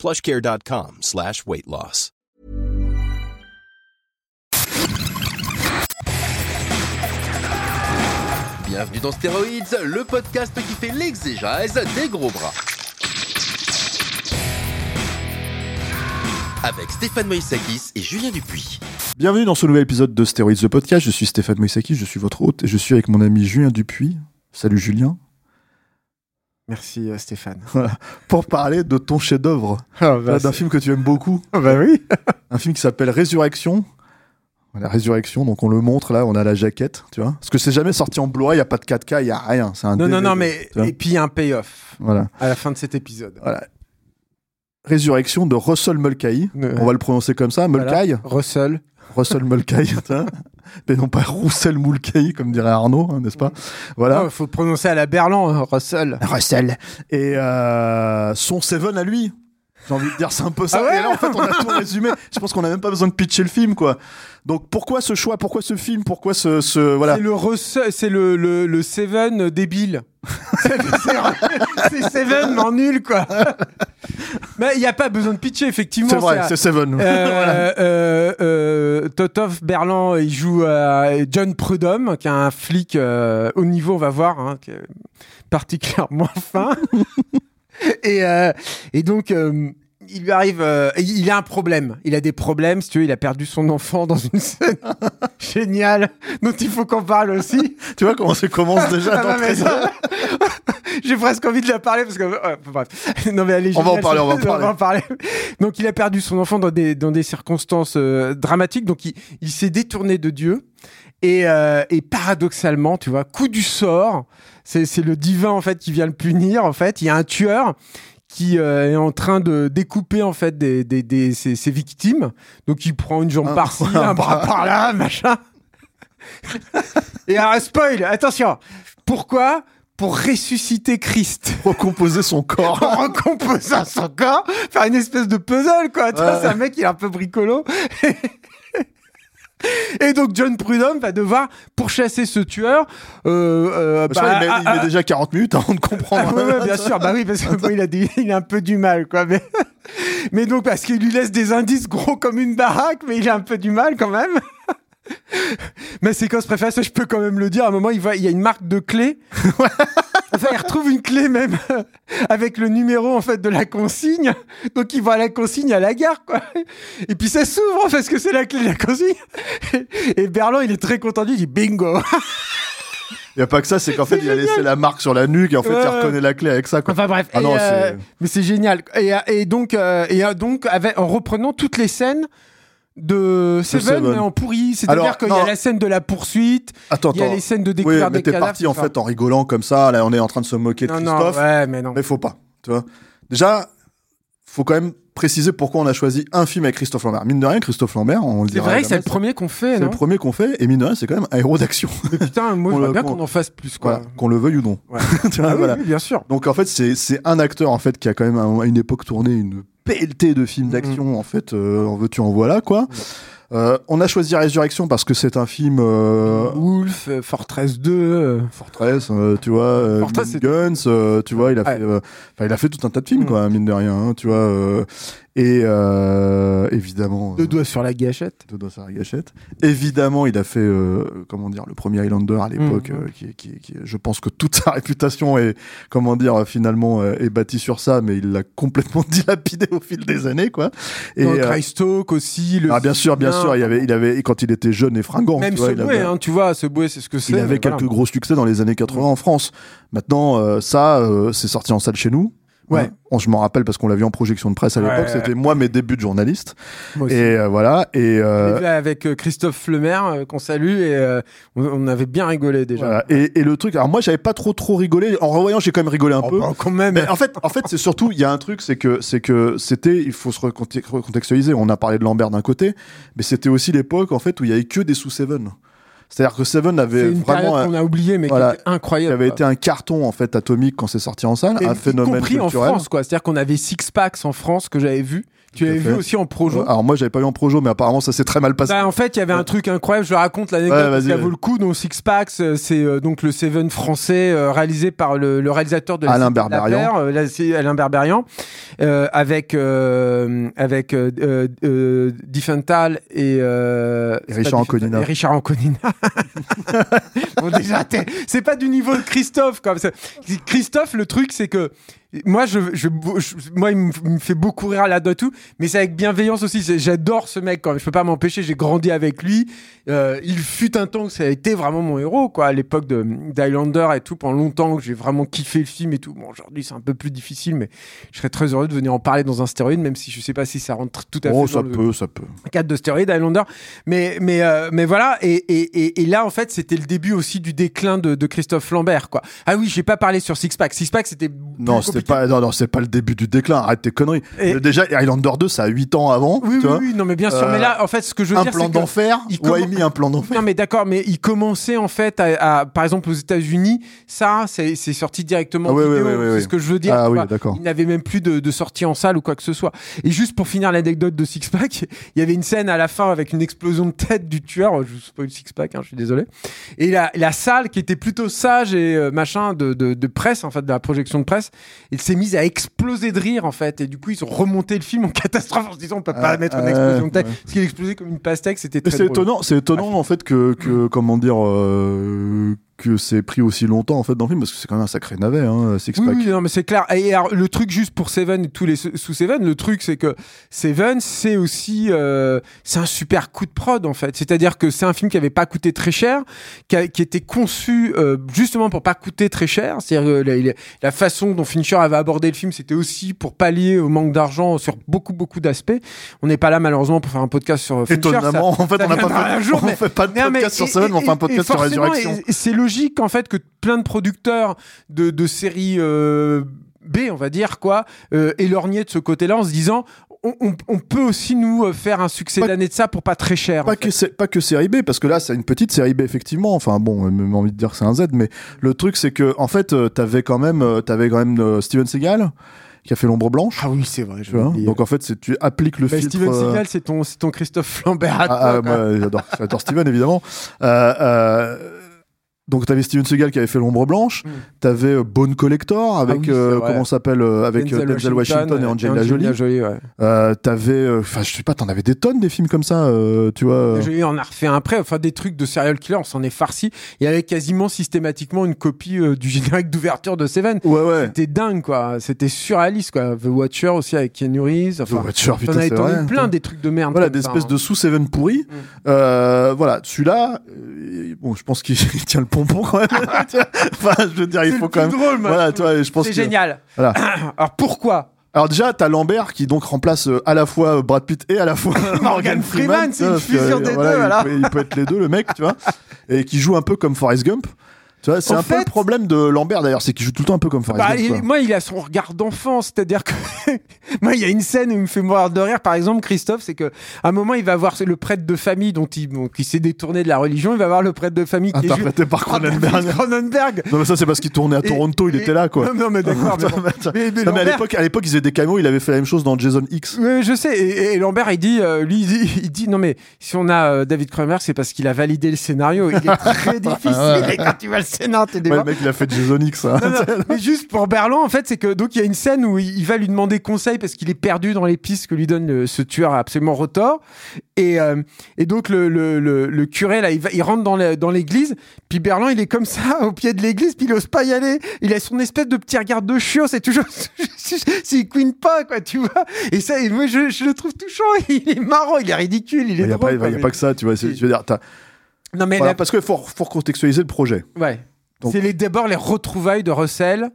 plushcare.com slash weight loss. Bienvenue dans Stéroïdes, le podcast qui fait l'exégèse des gros bras. Avec Stéphane Moïsakis et Julien Dupuis. Bienvenue dans ce nouvel épisode de Stéroïdes The Podcast. Je suis Stéphane Moïsakis, je suis votre hôte et je suis avec mon ami Julien Dupuis. Salut Julien. Merci euh, Stéphane. Voilà. Pour parler de ton chef-d'œuvre, Ah bah, d'un film que tu aimes beaucoup, bah oui. un film qui s'appelle Résurrection. La Résurrection, donc on le montre là, on a la jaquette, tu vois. Parce que c'est jamais sorti en Blu-ray, il y a pas de 4K, il y a rien. Un Non, non, DVD, non, mais et puis il y a un payoff Voilà. à la fin de cet épisode. voilà. Résurrection de Russell Mulcahy. Ouais. On va le prononcer comme ça, Mulcahy. Voilà. Russell. Russell Mulcahy, mais non pas Roussel Mulcahy, comme dirait Arnaud, hein, n'est-ce pas? Voilà. Il faut prononcer à la Berlan, hein, Russell. Russell. Et euh, son Seven à lui. J'ai envie de dire, c'est un peu ça. Ah ouais et là, en fait, on a tout résumé. Je pense qu'on a même pas besoin de pitcher le film, quoi. Donc, pourquoi ce choix? Pourquoi ce film? Pourquoi ce, ce voilà C'est le c'est le, le, le Seven débile. c'est Seven, mais en nul, quoi. mais il n'y a pas besoin de pitcher, effectivement. C'est vrai, c'est Seven. Euh, euh, euh, Totov Berland, il joue John Prudhomme, qui est un flic euh, haut niveau, on va voir, hein, qui est particulièrement fin. et, euh, et donc, euh, il lui arrive, euh, il a un problème. Il a des problèmes, si tu veux, il a perdu son enfant dans une scène géniale, dont il faut qu'on parle aussi. Tu vois comment ça commence déjà Ah, d'entrée J'ai presque envie de la parler parce que bref. Non mais elle est On va en parler, on va en parler. Donc il a perdu son enfant dans des dans des circonstances euh, dramatiques. Donc il, il s'est détourné de Dieu et et paradoxalement, tu vois, coup du sort, c'est le divin en fait qui vient le punir. En fait, il y a un tueur qui euh, est en train de découper en fait des, des, des- ses, ses victimes. Donc il prend une jambe Un- par-ci, un un bras bras. par-là, machin. Et alors, spoil, attention. Pourquoi? Pour ressusciter Christ. Recomposer son corps. En recomposant son corps, faire une espèce de puzzle, quoi. Tu vois, Ouais. c'est un mec, il est un peu bricolo. Et donc John Prudhomme va devoir pourchasser ce tueur. Euh, euh, bah, qu'il met, il ah, met ah, déjà 40 minutes avant de comprendre. ah, ouais, bien sûr, bah oui, parce que bon, il a des- il a un peu du mal, quoi. Mais, mais donc parce qu'il lui laisse des indices gros comme une baraque, mais il a un peu du mal quand même. Ma séquence préférée, ça je peux quand même le dire. À un moment, il voit, il y a une marque de clé. Enfin, il retrouve une clé même avec le numéro en fait de la consigne. Donc il voit la consigne à la gare, quoi. Et puis ça s'ouvre parce que c'est la clé de la consigne. Et Berland, il est très content. Il dit bingo. Il n'y a pas que ça, c'est qu'en fait, il a laissé la marque sur la nuque et en fait, Ouais. il reconnaît la clé avec ça, quoi. Enfin bref, Ah non, euh, c'est- mais c'est génial. Et, et donc, euh, et euh, donc avec, en reprenant toutes les scènes de Seven, mais en pourri. C'est-à-dire qu'il y a la scène de la poursuite, il y a les scènes de Oui, découverte mais des t'es parti en fait en rigolant comme ça. Là, on est en train de se moquer de Non, non, Christophe. ouais, mais non. Mais faut pas, tu vois. Déjà, faut quand même préciser pourquoi on a choisi un film avec Christophe Lambert. Mine de rien, Christophe Lambert, on le C'est vrai que c'est le premier qu'on fait, C'est le premier qu'on fait, et mine de rien, c'est quand même un héros d'action. Putain, moi, On je bien qu'on- en fasse plus, quoi. Voilà, qu'on le veuille ou non. Ouais. Tu vois, Ah voilà. oui, bien sûr. Donc en fait, c'est c'est un acteur en fait qui a quand même à une époque tourné une pelletée de films d'action. En fait, euh, en veux-tu, en voilà quoi. Euh, on a choisi Résurrection parce que c'est un film euh, Wolf, euh, Fortress 2. euh, Fortress, euh, tu vois, Fortress, Guns, euh, tu vois, il a Ouais. fait, euh, il a fait tout un tas de films Mm. quoi, mine de rien, hein, tu vois, euh, et euh, évidemment. Deux euh, doigts sur la gâchette. deux doigts sur la gâchette. Évidemment, il a fait, euh, comment dire, le premier Highlander à l'époque, Mhm. euh, qui, qui, qui, je pense que toute sa réputation est, comment dire, euh, finalement, est bâtie sur ça, mais il l'a complètement dilapidé au fil des années, quoi. Et Christalk aussi. Le ah, bien sûr, bien sûr, il avait, il avait, quand il était jeune et fringant, Même tu vois, avait- hein, tu vois, Subway, c'est ce que c'est. il avait quelques gros succès dans les années 80 en France. Maintenant, euh, ça, euh, c'est sorti en salle chez nous. Ouais. Hein. On- je m'en rappelle parce qu'on l'a vu en projection de presse à l'époque. ouais. C'était moi mes débuts de journaliste. Moi aussi. Et euh, voilà. Et, euh, vu avec euh, Christophe Lemaire, euh, qu'on salue, et euh, on, avait bien rigolé déjà. voilà. Et, et le truc. Alors moi, j'avais pas trop trop rigolé. En revoyant, j'ai quand même rigolé un Oh, peu. bah, quand même. Mais en fait, en fait, c'est surtout, il y a un truc, c'est que, c'est que c'était, il faut se reconte- recontextualiser. On a parlé de Lambert d'un côté, mais c'était aussi l'époque, en fait, où il y avait que des sous Seven. C'est-à-dire que Seven avait une vraiment, qu'on a oublié, mais voilà, qui était incroyable. qui avait quoi. été un carton, en fait, atomique quand c'est sorti en salle, Et un y phénomène compris en culturel. France, quoi. C'est-à-dire qu'on avait Six Packs en France que j'avais vu. Tu l'avais vu aussi en projo. Alors moi, j'avais pas eu en projo, mais apparemment, ça s'est très mal passé. Bah, en fait, il y avait un truc incroyable. Je raconte l'anecdote ouais. vaut le coup. Donc, Six Packs, euh, c'est euh, donc le Seven français euh, réalisé par le, le réalisateur de la Alain Berberian. Alain Berberian, euh, avec euh, avec euh, Diffenthal et, euh, Et Richard Anconina. Et Richard Anconina. bon, déjà, c'est pas du niveau de Christophe. Comme ça. Christophe, le truc, c'est que moi, je, je, je- moi, il me, fait beaucoup rire là-dedans et tout, mais c'est avec bienveillance aussi. J'adore ce mec quand même. Je peux pas m'empêcher. J'ai grandi avec lui. Euh, il fut un temps que ça a été vraiment mon héros, quoi, à l'époque de d'Highlander et tout. Pendant longtemps, que j'ai vraiment kiffé le film et tout. Bon, aujourd'hui, c'est un peu plus difficile, mais je serais très heureux de venir en parler dans un stéroïde, même si je sais pas si ça rentre tout à Oh, fait ça dans le peut, ça peut. cadre de stéroïdes Highlander. Mais, mais, euh, mais voilà. Et, et, et, et là, en fait, c'était le début aussi du déclin de, de Christophe Lambert, quoi. Ah oui, j'ai pas parlé sur Six Pack. Six Pack, c'était. Non, plus c'était pas, non, non, c'est pas le début du déclin. Arrête tes conneries. Et- Déjà, Highlander 2, ça a 8 ans avant. Oui, tu oui, vois. oui, non, mais bien sûr. Euh, mais là, en fait, ce que je veux un dire, plan c'est que. d'enfer. il commen- mis un plan d'enfer. Non mais d'accord, mais il commençait en fait à, à- par exemple aux États-Unis, ça c'est sorti directement Ah ouais, vidéo, ouais, c'est ce que je veux dire. Ah oui, d'accord. Il n'avait même plus de, de sortie en salle ou quoi que ce soit. Et juste pour finir l'anecdote de Six Pack, il y avait une scène à la fin avec une explosion de tête du tueur. Je vous spoil Six Pack, hein, je suis désolé. Et la, la salle qui était plutôt sage et euh, machin de, de, de presse en fait, de la projection de presse, elle s'est mise à exploser de rire en fait. Et du coup ils ont remonté le film en catastrophe en se disant on peut pas Ah, mettre une ah, explosion de tête ouais. parce qu'il explosait comme une pastèque. C'était Mais très c'est étonnant, c'est étonnant en fait que, que comment dire euh, que c'est pris aussi longtemps en fait dans le film parce que c'est quand même un sacré navet hein, Six Oui, Pack. oui, non, mais c'est clair. Et alors, le truc juste pour Seven et tous les sous Seven, le truc c'est que Seven, c'est aussi, euh, c'est un super coup de prod en fait. C'est-à-dire que c'est un film qui avait pas coûté très cher, qui, a- qui était conçu euh, justement pour pas coûter très cher. C'est-à-dire la, façon dont Fincher avait abordé le film, c'était aussi pour pallier au manque d'argent sur beaucoup beaucoup d'aspects. On n'est pas là malheureusement pour faire un podcast sur Fincher. Étonnamment, en fait, ça on n'a pas fait, un jour, on mais- fait pas de Non, mais- podcast sur et- Seven, mais on et- fait un et podcast sur Résurrection. et- et C'est logique en fait que plein de producteurs de, de séries euh, B, on va dire quoi, euh, éloignés de ce côté-là en se disant on, on- on peut aussi nous euh, faire un succès d'année de ça pour pas très cher. en Pas fait. que, pas que série B, parce que là, c'est une petite série B, effectivement. Enfin, bon, j'ai même envie de dire que c'est un Z, mais le truc, c'est que, en fait, euh, t'avais quand même, t'avais quand même Steven Seagal, qui a fait L'ombre blanche. Ah oui, c'est vrai. vois. Donc, en fait, c'est, tu appliques le Bah, filtre. Steven euh, Seagal, c'est ton, c'est ton Christophe Lambert. Ah, toi, ah, moi, j'adore, j'adore Steven, évidemment. Euh, euh, donc, t'avais Steven Seagal qui avait fait L'ombre blanche. Mm. T'avais euh, Bone Collector avec, oui, c'est euh, comment s'appelle, euh, avec Denzel, Washington, et Angelina Jolie. ouais. Euh, t'avais, enfin, je sais pas, t'en avais des tonnes des films comme ça, tu vois. Jolie en a refait un après, enfin des trucs de serial killer, on s'en est farci. Il y avait quasiment systématiquement une copie du générique d'ouverture de Seven. Ouais, ouais. C'était dingue, quoi. C'était surréaliste, quoi. The Watcher aussi avec Keanu Reeves. The Watcher, putain, c'est vrai. plein des trucs de merde. Voilà, des espèces hein. de sous-seven pourris. Mm. Voilà, celui-là, bon, je pense qu'il il tient le pompon quand même. enfin, je veux dire, il C'est faut quand même. drôle, Voilà, je pense C'est que- génial. Voilà. Alors pourquoi Alors déjà, t'as Lambert qui donc remplace euh, à la fois Brad Pitt et à la fois Morgan Freeman, c'est une fusion euh, des voilà, deux, il voilà. peut- Il, peut être les deux, le mec, tu vois. Et qui joue un peu comme Forrest Gump. Tu vois, c'est un peu le problème de Lambert d'ailleurs, c'est qu'il joue tout le temps un peu comme Forrest Bah, Gump. il- quoi. moi, il a son regard d'enfant, c'est-à-dire que moi, il y a une scène où il me fait mourir de rire. Par exemple, Christophe, c'est que à un moment, il va voir le prêtre de famille dont il, bon, qui s'est détourné de la religion. Il va voir le prêtre de famille qui est Interprété par joué- Cronenberg. Cronenberg. Non mais ça c'est parce qu'il tournait à Et- Toronto, il était là quoi. Non, non, mais d'accord. mais bon. Mais- mais mais à l'époque, à l'époque, ils faisaient des caméos, il avait fait la même chose dans Jason X. Oui, je sais. Et, et Lambert, il dit, euh, lui, il dit, il dit, non mais si on a euh, David Cronenberg, c'est parce qu'il a validé le scénario. Il est très difficile. Et quand tu le scénario, t'es Ouais, des le mec, il a fait Jason X. hein. Non, non, mais juste pour Berland, en fait, c'est que donc il y a une scène où il il va lui demander conseil parce qu'il est perdu dans les pistes que lui donne le- ce tueur absolument retors. Et, euh, et donc le, le, le, curé là, il, va, il rentre dans le- dans l'église. Puis Berland, il est comme ça au pied de l'église, puis il ose pas y aller. Il a son espèce de petit regard de chiot. C'est toujours s'il queen pas quoi, tu vois. Et ça, et moi je, je le trouve touchant. Il est marrant, il est ridicule, il Il est n'y a, drôle. pas- il y quoi, a pas que ça, tu vois. Je veux dire, t'as- Non mais voilà, la- parce qu'il faut, faut contextualiser le projet. ouais. Donc- C'est les- d'abord les retrouvailles de Russell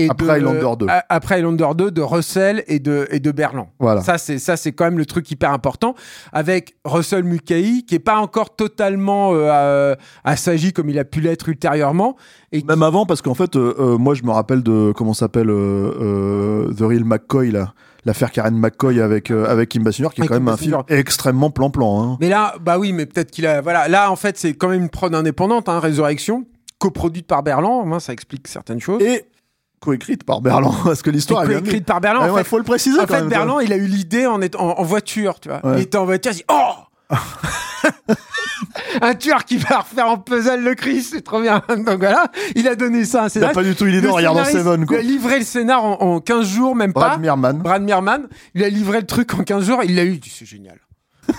et Après de, Highlander 2. a- après Highlander 2 de Russell et de et de Berland. Voilà. Ça c'est ça c'est quand même le truc hyper important avec Russell Mulcahy qui est pas encore totalement euh, euh, assagi comme il a pu l'être ultérieurement et Même avant, parce qu'en fait, euh, euh, moi, je me rappelle de comment s'appelle euh, euh, The Real McCoy, là. L'affaire Karen McCoy avec, euh, avec Kim Basinger, qui est Avec quand Kim même un film extrêmement plan-plan. Hein. Mais là, bah oui, mais peut-être qu'il a. Voilà, là, en fait, c'est quand même une prod indépendante, hein, Résurrection, coproduite par Berland. Moi, ça explique certaines choses. Et coécrite par Berland, parce que l'histoire est bien écrite par Berland. Il en fait, faut le préciser en quand fait, même. Berland, il a eu l'idée en, étant- en, en voiture, tu vois. Ouais. Il était en voiture, il dit Oh Un tueur qui va refaire en puzzle le Chris, c'est trop bien. Donc voilà, il a donné ça à un Il n'a scénariste. pas du tout en regardant scénariste Seven, quoi. lui a livré le scénar en, en 15 jours, même pas. Brad Meerman. Brad Meerman, il a livré le truc en 15 jours, il l'a eu, il dit c'est génial.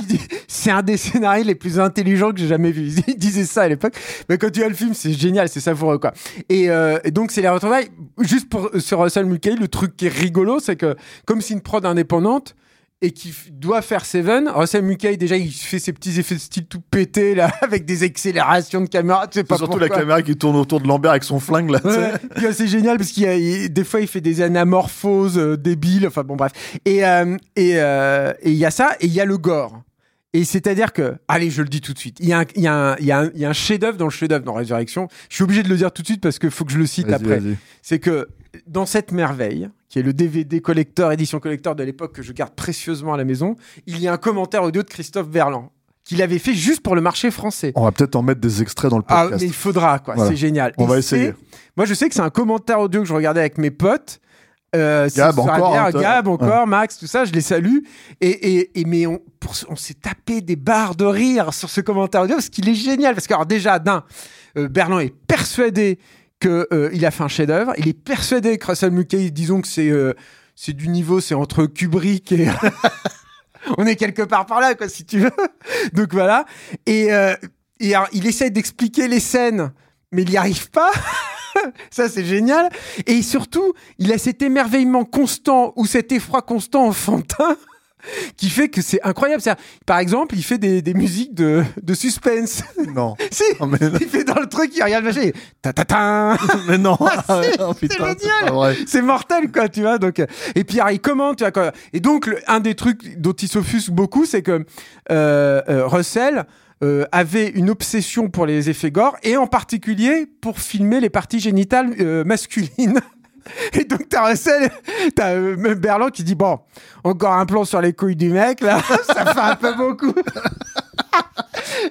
Il dit, c'est un des scénarios les plus intelligents que j'ai jamais vu. Il disait ça à l'époque. Mais quand tu vois le film, c'est génial, c'est savoureux quoi. Et, euh, et donc c'est les retrouvailles. Juste pour sur Russell Mulcahy, le truc qui est rigolo, c'est que comme c'est une prod indépendante et qui doit faire Seven, Russell Mulcahy déjà il fait ses petits effets de style tout pété là avec des accélérations de caméra. Tu sais pas Surtout la caméra qui tourne autour de Lambert avec son flingue, là. Ouais, c'est génial parce qu'il a, des fois il fait des anamorphoses euh, débiles, enfin bon bref. Et euh, et euh, et il y a ça et il y a le gore. Et c'est-à-dire que, allez, je le dis tout de suite, il y a un, il y a un, il y a un, il y a un chef-d'œuvre dans le chef-d'œuvre dans Résurrection. Je suis obligé de le dire tout de suite parce qu'il faut que je le cite après. C'est que dans cette merveille, qui est le DVD collector, édition collector de l'époque que je garde précieusement à la maison, il y a un commentaire audio de Christophe Verland qu'il avait fait juste pour le marché français. On va peut-être en mettre des extraits dans le Ah, podcast. mais il faudra, quoi. Voilà. C'est génial. On Et va essayer. Moi, je sais que c'est un commentaire audio que je regardais avec mes potes. Euh, c'est Gab encore, hein, toi. Gab encore, Max, tout ça, je les salue. Et, et, et mais on, pour- on s'est tapé des barres de rire sur ce commentaire audio parce qu'il est génial. Parce que, alors, déjà, d'un, euh, Berland est persuadé qu'il il a fait un chef-d'œuvre. Il est persuadé que Russell Mulcahy, disons que c'est euh, du niveau, c'est entre Kubrick et. on est quelque part par là, quoi, si tu veux. Donc voilà. Et, euh, et il essaie d'expliquer les scènes, mais il n'y arrive pas. Ça, c'est génial. Et surtout, il a cet émerveillement constant ou cet effroi constant enfantin qui fait que c'est incroyable. Par exemple, il fait des, des musiques de, de suspense. Non. si, Oh, mais, il fait dans le truc, il regarde le machin, ta ta ta. mais non. Oh, putain, génial. c'est vrai. C'est mortel, quoi, tu vois. Donc, euh, et puis, alors, il commente, tu vois, quoi. Et donc, le- un des trucs dont il s'offusque beaucoup, c'est que euh, euh, Russell euh, avait une obsession pour les effets gore et en particulier pour filmer les parties génitales masculines. Et donc, t'as Russell, t'as euh, même Berland qui dit Bon, encore un plan sur les couilles du mec, là, ça fait un peu beaucoup.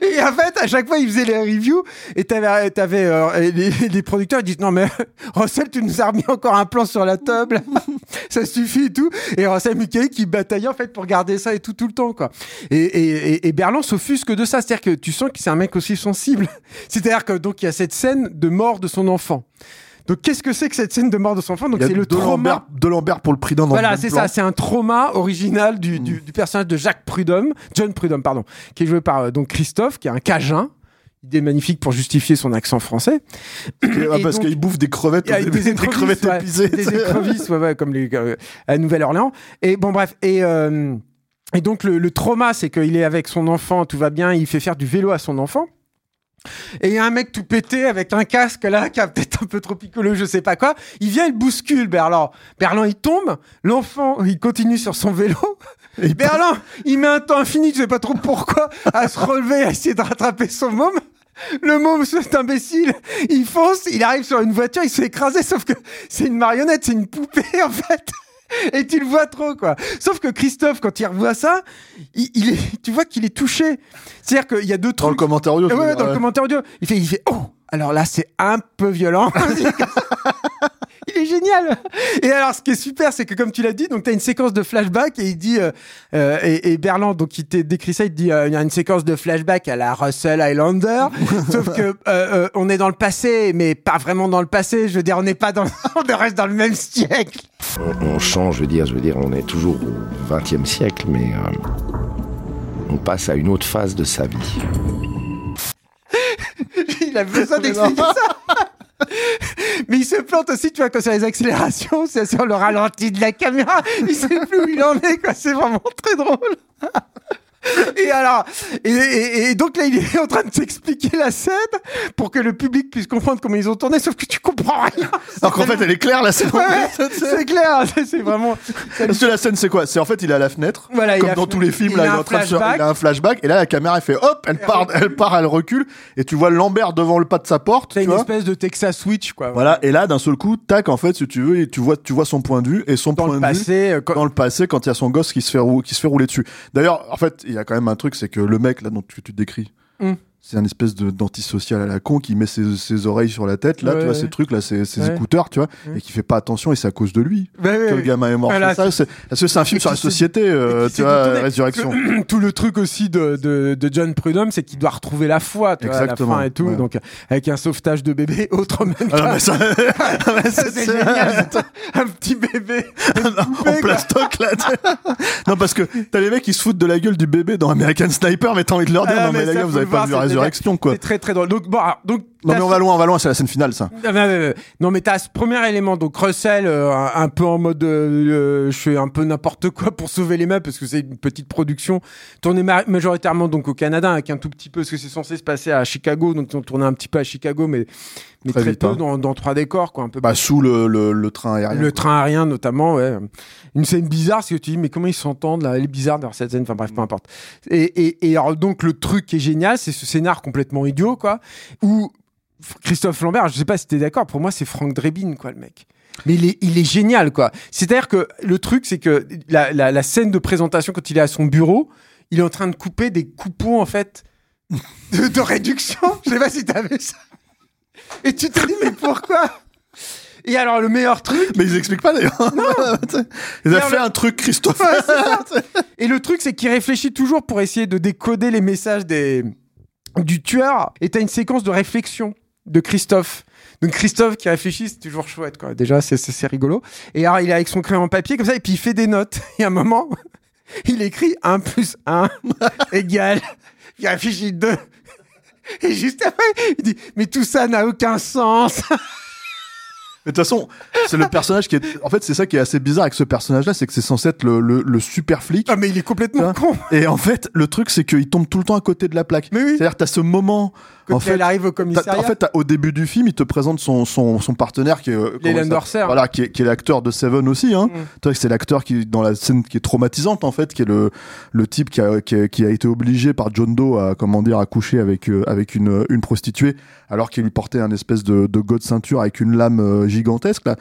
Et en fait, à chaque fois, il faisait les reviews et t'avais, t'avais euh, les, producteurs ils disent non mais Russell, tu nous as remis encore un plan sur la table, ça suffit et tout. Et Russell Mulcahy qui bataillait en fait pour garder ça et tout tout le temps quoi. Et, et, et, et Berland s'offusque de ça, c'est-à-dire que tu sens que c'est un mec aussi sensible. C'est-à-dire que donc il y a cette scène de mort de son enfant. Donc qu'est-ce que c'est que cette scène de mort de son enfant Donc c'est le de trauma. Lambert, de Lambert pour le le Voilà, c'est ça, c'est un trauma original du, Mm. du, du personnage de Jacques Prudhomme, John Prudhomme, pardon, qui est joué par euh, donc Christophe, qui est un Cajun. Il est magnifique pour justifier son accent français. Ah, parce donc- qu'il bouffe des crevettes, début, des écrevisses, crevettes ouais, épuisées. des écrevisses, ouais, ouais, comme les, euh, à Nouvelle-Orléans. Et bon, bref. Et, euh, et donc, le, le trauma, c'est qu'il est avec son enfant, tout va bien, il fait faire du vélo à son enfant. Et il y a un mec tout pété avec un casque là, qui a peut-être un peu trop picolé, je sais pas quoi. Il vient, il bouscule Berland. Berland, il tombe. L'enfant, il continue sur son vélo. Et il Berland, il met un temps infini, je sais pas trop pourquoi, à se relever, à essayer de rattraper son môme. Le môme, cet imbécile, il fonce, il arrive sur une voiture, il se fait écraser, sauf que c'est une marionnette, c'est une poupée en fait. Et tu le vois trop, quoi. Sauf que Christophe, quand il revoit ça, il, il est, tu vois qu'il est touché. C'est-à-dire qu'il y a deux Dans le trucs. commentaire audio. Ouais, ouais, dans le commentaire audio, il fait, il fait, oh, alors là, c'est un peu violent. génial. Et alors, ce qui est super, c'est que comme tu l'as dit, donc tu as une séquence de flashback et il dit, euh, euh, et, et Berland, donc il décrit ça, il dit, euh, il y a une séquence de flashback à la Russell Highlander, sauf que euh, euh, on est dans le passé, mais pas vraiment dans le passé. Je veux dire, on n'est pas dans, on reste dans le même siècle. On, on change, je veux dire, je veux dire, on est toujours au XXe siècle, mais euh, on passe à une autre phase de sa vie. il a besoin d'expliquer ça. Mais il se plante aussi, tu vois, quand sur les accélérations, c'est sur le ralenti de la caméra. Il sait plus où il en est, quoi. C'est vraiment très drôle. Et alors, et, et- et donc là, il est en train de t'expliquer la scène pour que le public puisse comprendre comment ils ont tourné, sauf que tu comprends rien. Alors qu'en fait, elle est claire, la scène. Ouais, c'est clair, c'est- vraiment. Parce que la scène, c'est quoi? C'est en fait, il est à la fenêtre. Voilà, comme dans tous les films, il là, il est un en train de il a un flashback, et là, la caméra, elle fait hop, elle part, elle part, elle recule, et tu vois Lambert devant le pas de sa porte, C'est une vois. espèce de Texas Switch, quoi. Voilà, et là, d'un seul coup, tac, en fait, si tu veux, tu vois, tu vois son point de vue, et son Dans point de vue. passé, euh, quand- Dans le passé, quand il y a son gosse qui se fait, qui se fait rouler dessus. D'ailleurs, en fait, il y a quand même un truc, c'est que le mec, là, dont tu, décris, Hmm. C'est un espèce de d'antisocial à la con qui met ses, ses oreilles sur la tête, là, Ouais, tu vois, ouais. ces trucs, là, ses, ses Ouais. écouteurs, tu vois, et qui fait pas attention, et c'est à cause de lui ouais, que le gamin est mort. Voilà, ça, c'est- parce que c'est un film sur la société, euh, tu vois. Résurrection. tout le truc aussi de, de, de John Prudhomme, c'est qu'il doit retrouver la foi, tu vois, à la Exactement, fin et tout. Donc, avec un sauvetage de bébé, autre même Ah, ça- mais Ça, c'est- génial. Un petit bébé. en plastoc là. non parce que t'as les mecs qui se foutent de la gueule du bébé dans American Sniper, mais t'as envie de leur dire Ah, non mais, les gars vous avez pas vu Résurrection quoi. C'est très très drôle. Donc, bon, alors, donc, Non mais on va loin, on va loin, c'est la scène finale ça. Ah. Non, mais t'as ce premier élément, donc Russell, euh, un, peu en mode euh, euh, je fais un peu n'importe quoi pour sauver les meubles parce que c'est une petite production tournée ma- majoritairement donc au Canada avec un tout petit peu parce que c'est censé se passer à Chicago, donc ont tourné un petit peu à Chicago, mais, mais Très très, vite, peu hein. dans, dans trois décors, quoi, un peu. Bah sous le, le, le train aérien. le train aérien notamment, ouais. Une scène bizarre, c'est que tu dis, mais comment ils s'entendent là? Elle est bizarre d'ailleurs cette scène, enfin bref, peu importe. Et, et, et alors, donc le truc qui est génial, c'est ce scénar complètement idiot, quoi, où Christophe Lambert, je sais pas si t'es d'accord, pour moi c'est Franck Drebin, quoi, le mec. Mais il est, il est génial, quoi. C'est-à-dire que le truc, c'est que la, la, la scène de présentation, quand il est à son bureau, il est en train de couper des coupons, en fait, de, de réduction. Je sais pas si t'as vu ça. Et tu te dis, mais pourquoi? Et alors, le meilleur truc, Mais ils expliquent pas d'ailleurs. ils ont fait un truc Christophe. Ouais. Et le truc, c'est qu'il réfléchit toujours pour essayer de décoder les messages des... du tueur. Et t'as une séquence de réflexion de Christophe. Donc Christophe qui réfléchit, c'est toujours chouette, quoi. Déjà, c'est- rigolo. Et alors, il est avec son crayon en papier, comme ça, et puis il fait des notes. Et à un moment, il écrit 1 plus 1 égale. Il réfléchit 2. Et juste après, il dit Mais tout ça n'a aucun sens. Mais de toute façon, c'est le personnage qui est. En fait, c'est ça qui est assez bizarre avec ce personnage-là, c'est que c'est censé être le, le, le super flic. Ah, mais il est complètement con. Et en fait, le truc, c'est qu'il tombe tout le temps à côté de la plaque. Mais oui. C'est-à-dire, t'as ce moment. Quand en fait, elle arrive au T'as- commissariat. en fait, t'as- au début du film, il te présente son, son, son partenaire qui est, euh, Dorser. Voilà, qui est, qui est l'acteur de Seven aussi. Hein. Mm. Tu vois, C'est l'acteur qui, dans la scène qui est traumatisante, en fait, qui est le, le type qui a, qui, a, qui a été obligé par John Doe à, comment dire, à coucher avec, euh, avec une, une prostituée, alors qu'il lui portait un espèce de, de go de ceinture avec une lame euh, gigantesque, là.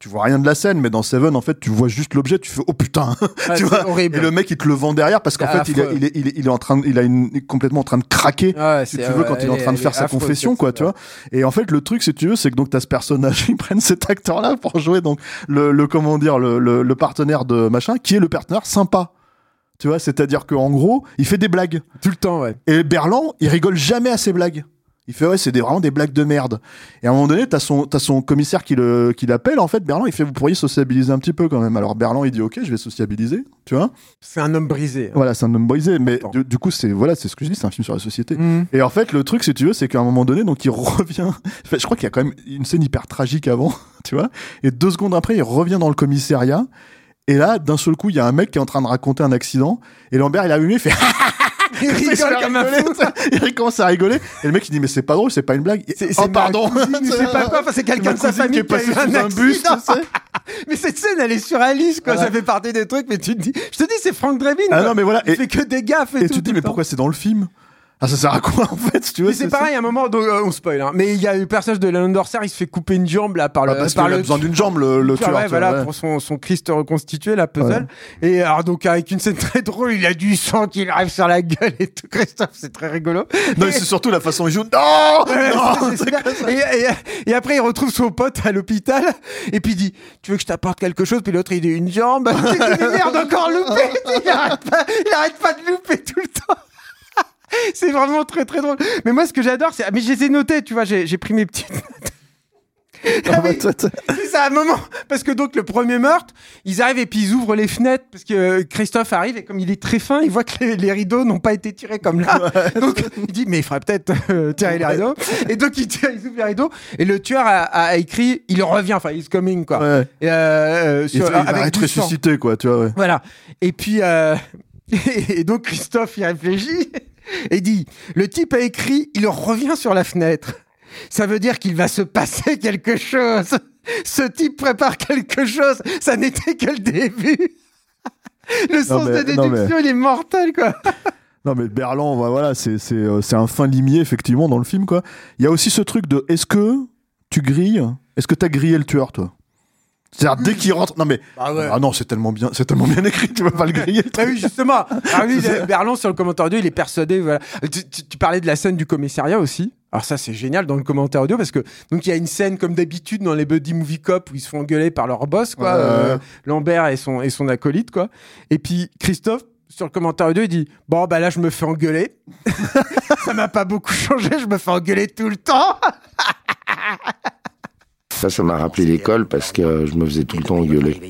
Tu vois rien de la scène, mais dans Seven, en fait, tu vois juste l'objet, tu fais oh putain, Ah, tu c'est vois. horrible. Et le mec, il te le vend derrière parce qu'en C'est fait, il est, il est, il est, il est en train, de- il a une, complètement en train de craquer si tu veux, quand il est en train de faire sa confession, quoi, tu vois. Et en fait, le truc, si tu veux, c'est que donc t'as ce personnage, ils prennent cet acteur-là pour jouer donc le, le comment dire, le, le, le partenaire de machin, qui est le partenaire sympa. Tu vois, c'est-à-dire qu'en gros, il fait des blagues. Tout le temps, ouais. Et Berland, il rigole jamais à ses blagues. Il fait ouais, c'est des, vraiment des blagues de merde. Et à un moment donné, t'as son, t'as son commissaire qui le, qui l'appelle. En fait, Berland, il fait vous pourriez sociabiliser un petit peu quand même. Alors Berland, il dit ok, je vais sociabiliser. Tu vois. C'est un homme brisé. hein. Voilà, c'est un homme brisé. Mais du, du coup, c'est voilà, c'est ce que je dis, c'est un film sur la société. Mhm. Et en fait, le truc, si tu veux, c'est qu'à un moment donné, donc il revient. Je crois qu'il y a quand même une scène hyper tragique avant, tu vois. Et deux secondes après, il revient dans le commissariat. Et là, d'un seul coup, il y a un mec qui est en train de raconter un accident. Et Lambert, il a allumé, il fait. Il rigole comme un fou. Il commence à rigoler. Et le mec, il dit, mais c'est pas drôle, c'est pas une blague. C'est- oh, c'est pardon. sais pas quoi, c'est quelqu'un de sa qui est famille qui passée eu sous un bus. Mais cette scène, elle est surréaliste, quoi. Ça fait partie des trucs, mais tu te dis, je te dis, c'est Frank Drebin. Ah non, mais voilà. Il fait que des gaffes et, et tu te dis, mais pourquoi c'est dans le film? Ah, ça sert à quoi, en fait, si tu veux Mais c'est pareil, à un moment, donc, euh, on spoil, hein. Mais il y a le personnage de Dorser, il se fait couper une jambe, là, par Ah, le, Parce par qu'il a le besoin d'une jambe, le, le tueur, ouais, tu voilà, ouais. pour son, son Christ reconstitué, la puzzle. Et alors, donc, avec une scène très drôle, il a du sang qui lui arrive sur la gueule et tout. Christophe, c'est très rigolo. Non, Et- c'est surtout la façon dont il joue. Non, Ouais, non, c'est- et, et- et après, il retrouve son pote à l'hôpital et puis il dit Tu veux que je t'apporte quelque chose Puis l'autre, il dit Une jambe. Il dit merde, encore loupé il arrête, pas, il arrête pas de louper tout le temps. C'est vraiment très très drôle. Mais moi, ce que j'adore, c'est. Mais je les ai notés, tu vois, j'ai pris mes petites. Ah, toi, toi. C'est ça, un moment. Parce que donc, le premier meurtre, ils arrivent et puis ils ouvrent les fenêtres. Parce que euh, Christophe arrive et comme il est très fin, il voit que les, les rideaux n'ont pas été tirés comme là. Donc, il dit, mais il faudrait peut-être euh, tirer les rideaux. Et donc, il, tire, il ouvre les rideaux. Et le tueur a, a écrit, il revient, enfin, he's coming, quoi. Ouais. Et, euh, euh, Il, il va être sang. ressuscité, quoi, tu vois, ouais. Voilà. Et puis, Et donc Christophe y réfléchit et dit Le type a écrit Il revient sur la fenêtre. Ça veut dire qu'il va se passer quelque chose. Ce type prépare quelque chose. Ça n'était que le début. Le sens mais- de déduction, il est mortel, quoi. Non mais Berland, voilà, c'est c'est euh, c'est un fin limier effectivement dans le film quoi. Il y a aussi ce truc de est-ce que tu grilles? Est-ce que t'as grillé le tueur toi? C'est-à-dire dès qu'il rentre, non mais Ah ouais. ah non c'est tellement bien, c'est tellement bien écrit, tu vas pas le griller. le Ah oui, justement. Ah oui, Berland, sur le commentaire audio, il est persuadé. Voilà. Tu, tu- tu parlais de la scène du commissariat aussi. Alors ça, c'est génial dans le commentaire audio parce que donc il y a une scène comme d'habitude dans les buddy movie cop où ils se font engueuler par leur boss, quoi, Ouais. euh, Lambert et son et son acolyte, quoi. Et puis Christophe sur le commentaire audio, il dit bon bah là je me fais engueuler. ça m'a pas beaucoup changé, je me fais engueuler tout le temps. Ça, ça m'a rappelé l'école parce que je me faisais tout le temps engueuler.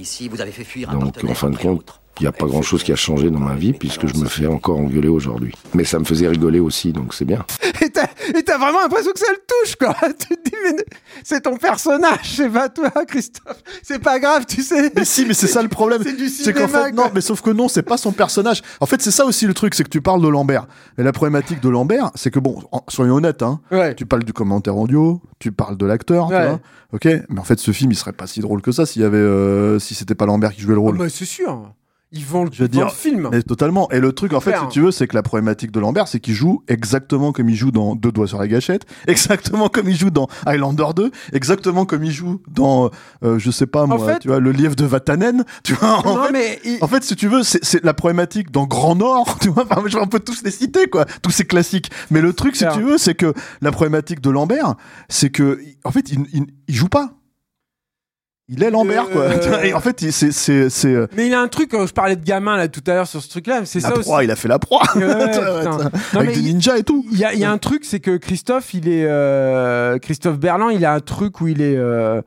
Donc, en fin de compte. Il n'y a pas grand-chose qui a changé dans ma vie puisque je me fais encore engueuler aujourd'hui. Mais ça me faisait rigoler aussi, donc c'est bien. Et t'as et t'as vraiment l'impression que ça le touche, quoi. tu te dis mais c'est ton personnage, c'est pas toi, Christophe. C'est pas grave, tu sais. Mais si, mais c'est ça le problème. C'est du C'est qu'en cinéma, fait, non, mais sauf que non, c'est pas son personnage. En fait, c'est ça aussi le truc, c'est que tu parles de Lambert. Et la problématique de Lambert, c'est que bon, soyons honnêtes, hein, Ouais. tu parles du commentaire audio, tu parles de l'acteur, tu Ouais. Ok, mais en fait, ce film, il serait pas si drôle que ça s'il y avait, euh, si c'était pas Lambert qui jouait le Ah rôle. bah, c'est sûr. Ils vont le, Je veux dire, le film. Mais totalement. Et le truc, en fait, si tu veux, c'est que la problématique de Lambert, c'est qu'il joue exactement comme il joue dans Deux doigts sur la gâchette, exactement comme il joue dans Highlander 2, exactement comme il joue dans, euh, je sais pas moi, fait- tu vois, le livre de Vatanen, tu vois. En non, fait, mais il- en fait, si tu veux, c'est la problématique dans Grand Nord, tu vois. Enfin, je- on peut tous les citer, quoi, tous ces classiques. Mais le truc, si tu veux, c'est que la problématique de Lambert, c'est que, en fait, il, il, il joue pas. Il est Lambert, quoi. Euh. Et en fait, c'est, c'est, c'est, euh, mais il a un truc, quand je parlais de gamin là tout à l'heure sur ce truc-là, c'est ça aussi. il a fait la proie. Ouais. Non, Avec des ninjas et tout. Il y a, il y a un truc, c'est que Christophe, il est euh, Christophe Berland, il a un truc où il est euh,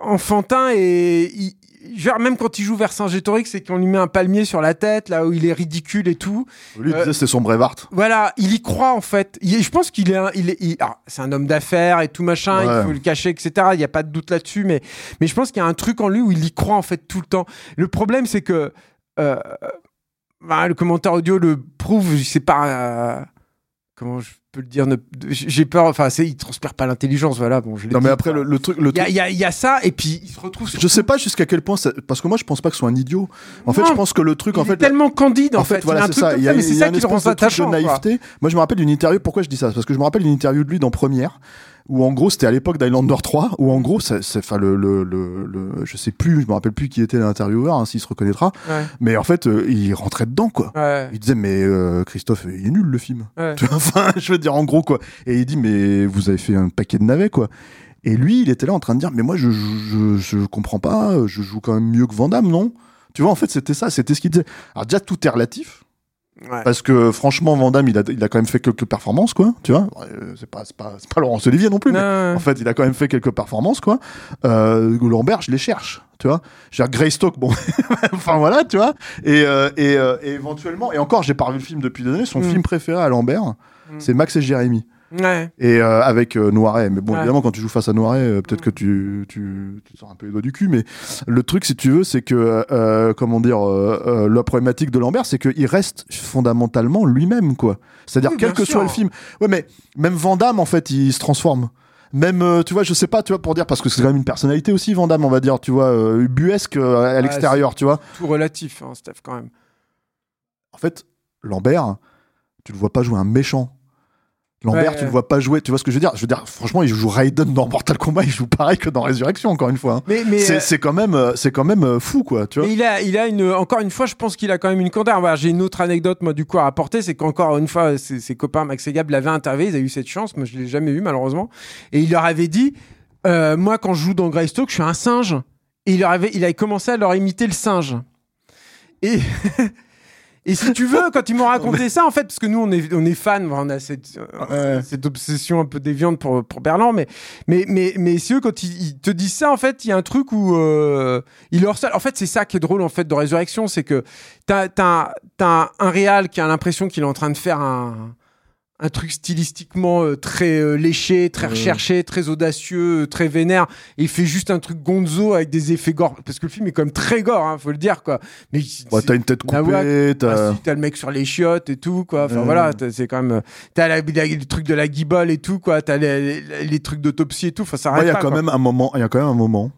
enfantin et il- genre même quand il joue vers Saint-Gétorix, c'est qu'on lui met un palmier sur la tête, là où il est ridicule et tout. Lui, Euh, c'est son Brevard. Voilà, il y croit en fait. Il- je pense qu'il est, un- il est, il- c'est un homme d'affaires et tout machin. Ouais. Il faut le cacher, etc. Il n'y a pas de doute là-dessus, mais, mais je pense qu'il y a un truc en lui où il y croit en fait tout le temps. Le problème, c'est que euh, bah, le commentaire audio le prouve. Je sais pas euh, comment je peux le dire. ne- J'ai peur. Enfin, c'est, il transpire pas l'intelligence. Voilà. Bon, je l'ai Non, mais dit, après, le, le truc, le Il y, a- truc- il y a- il y a ça et puis il se retrouve. Sur je sais pas jusqu'à quel point, ça- parce que moi, je pense pas que ce soit un idiot. En fait, je pense que le truc, il en est fait, tellement candide en, fait, voilà, il c'est truc ça. Il y a, mais c'est il y a ça une qui le rend espèce de truc quoi. naïveté. Moi, je me rappelle d'une interview. Pourquoi je dis ça? Parce que je me rappelle d'une interview de lui dans Première, où en gros, c'était à l'époque d'Highlander 3, où en gros, c'est, enfin, le, le, le, le- je sais plus, je me rappelle plus qui était l'intervieweur, hein, s'il se reconnaîtra. Ouais, Mais en fait, euh, il rentrait dedans, quoi. ouais, Il disait, mais euh, Christophe, il est nul le film. ouais. Enfin, je veux dire, en gros, quoi. Et il dit, mais vous avez fait un paquet de navets, quoi. Et lui, il était là en train de dire, mais moi, je, je, je, je comprends pas, je joue quand même mieux que Van Damme, non? Tu vois, en fait, c'était ça, c'était ce qu'il disait. Alors, déjà, tout est relatif. Ouais. Parce que franchement, Van Damme, il a, il a quand même fait quelques performances, quoi. Tu vois, Euh, c'est pas, c'est pas, c'est pas Laurence Olivier non plus. mais en fait, il a quand même fait quelques performances, quoi. Euh, Lambert, je les cherche, tu vois. J'ai Greystock, bon, enfin voilà, tu vois. Et, euh, et, euh, et éventuellement, et encore, j'ai pas revu le film depuis des années. Son Mm. film préféré à Lambert, Mm. c'est Max et Jérémy. Ouais. Et euh, avec euh, Noiret. Mais bon, Ouais. évidemment, quand tu joues face à Noiret, euh, peut-être Mm. que tu, tu, tu te sors un peu les doigts du cul. Mais le truc, si tu veux, c'est que, euh, comment dire, la problématique de Lambert, c'est qu'il reste fondamentalement lui-même, quoi. C'est-à-dire, Oui, quel que sûr. soit le film. Ouais, mais même Van Damme, en fait, il se transforme. Même, euh, tu vois, je sais pas, tu vois, pour dire, parce que c'est quand même une personnalité aussi, Van Damme, on va dire, tu vois, euh, buesque euh, à l'extérieur, tu vois. Tout relatif, hein, Steph, quand même. En fait, Lambert, tu le vois pas jouer un méchant. Lambert, Ouais. tu le vois pas jouer. Tu vois ce que je veux dire? Je veux dire, franchement, il joue Raiden dans Mortal Kombat, il joue pareil que dans Résurrection, encore une fois. hein. Mais, mais, C'est euh, c'est quand même, euh, c'est quand même euh, fou, quoi. Tu vois? Mais il a, il a une, encore une fois, je pense qu'il a quand même une candeur. Voilà, J'ai une autre anecdote, moi, du coup, à rapporter. C'est qu'encore une fois, ses, ses copains Max et Gab l'avaient interviewé. Ils avaient eu cette chance. Moi, je l'ai jamais eu, malheureusement. Et il leur avait dit, euh, moi, quand je joue dans Greystoke, je suis un singe. Et il leur avait, il avait commencé à leur imiter le singe. Et, et si tu veux, quand ils m'ont raconté ça, en fait, parce que nous, on est, on est fans, on a cette, euh, cette obsession un peu déviante pour, pour Berland, mais, mais, mais, mais si eux, quand ils, ils te disent ça, en fait, il y a un truc où euh, il leur En fait, c'est ça qui est drôle, en fait, de Résurrection, c'est que t'as, t'as, t'as un réal qui a l'impression qu'il est en train de faire un, un truc stylistiquement euh, très euh, léché, très recherché, très audacieux, euh, très vénère. Et il fait juste un truc gonzo avec des effets gore. Parce que le film est quand même très gore, hein, faut le dire, quoi. Mais il- Ouais, t'as une tête Ah coupée, ah, t'as. si, t'as le mec sur les chiottes et tout, quoi. Enfin voilà, t'as- c'est quand même. T'as le truc de la guibole et tout, quoi. T'as les, les, les trucs d'autopsie et tout. Enfin, ça Ouais, arrête y a pas, quand quoi. même un moment, il y a quand même un moment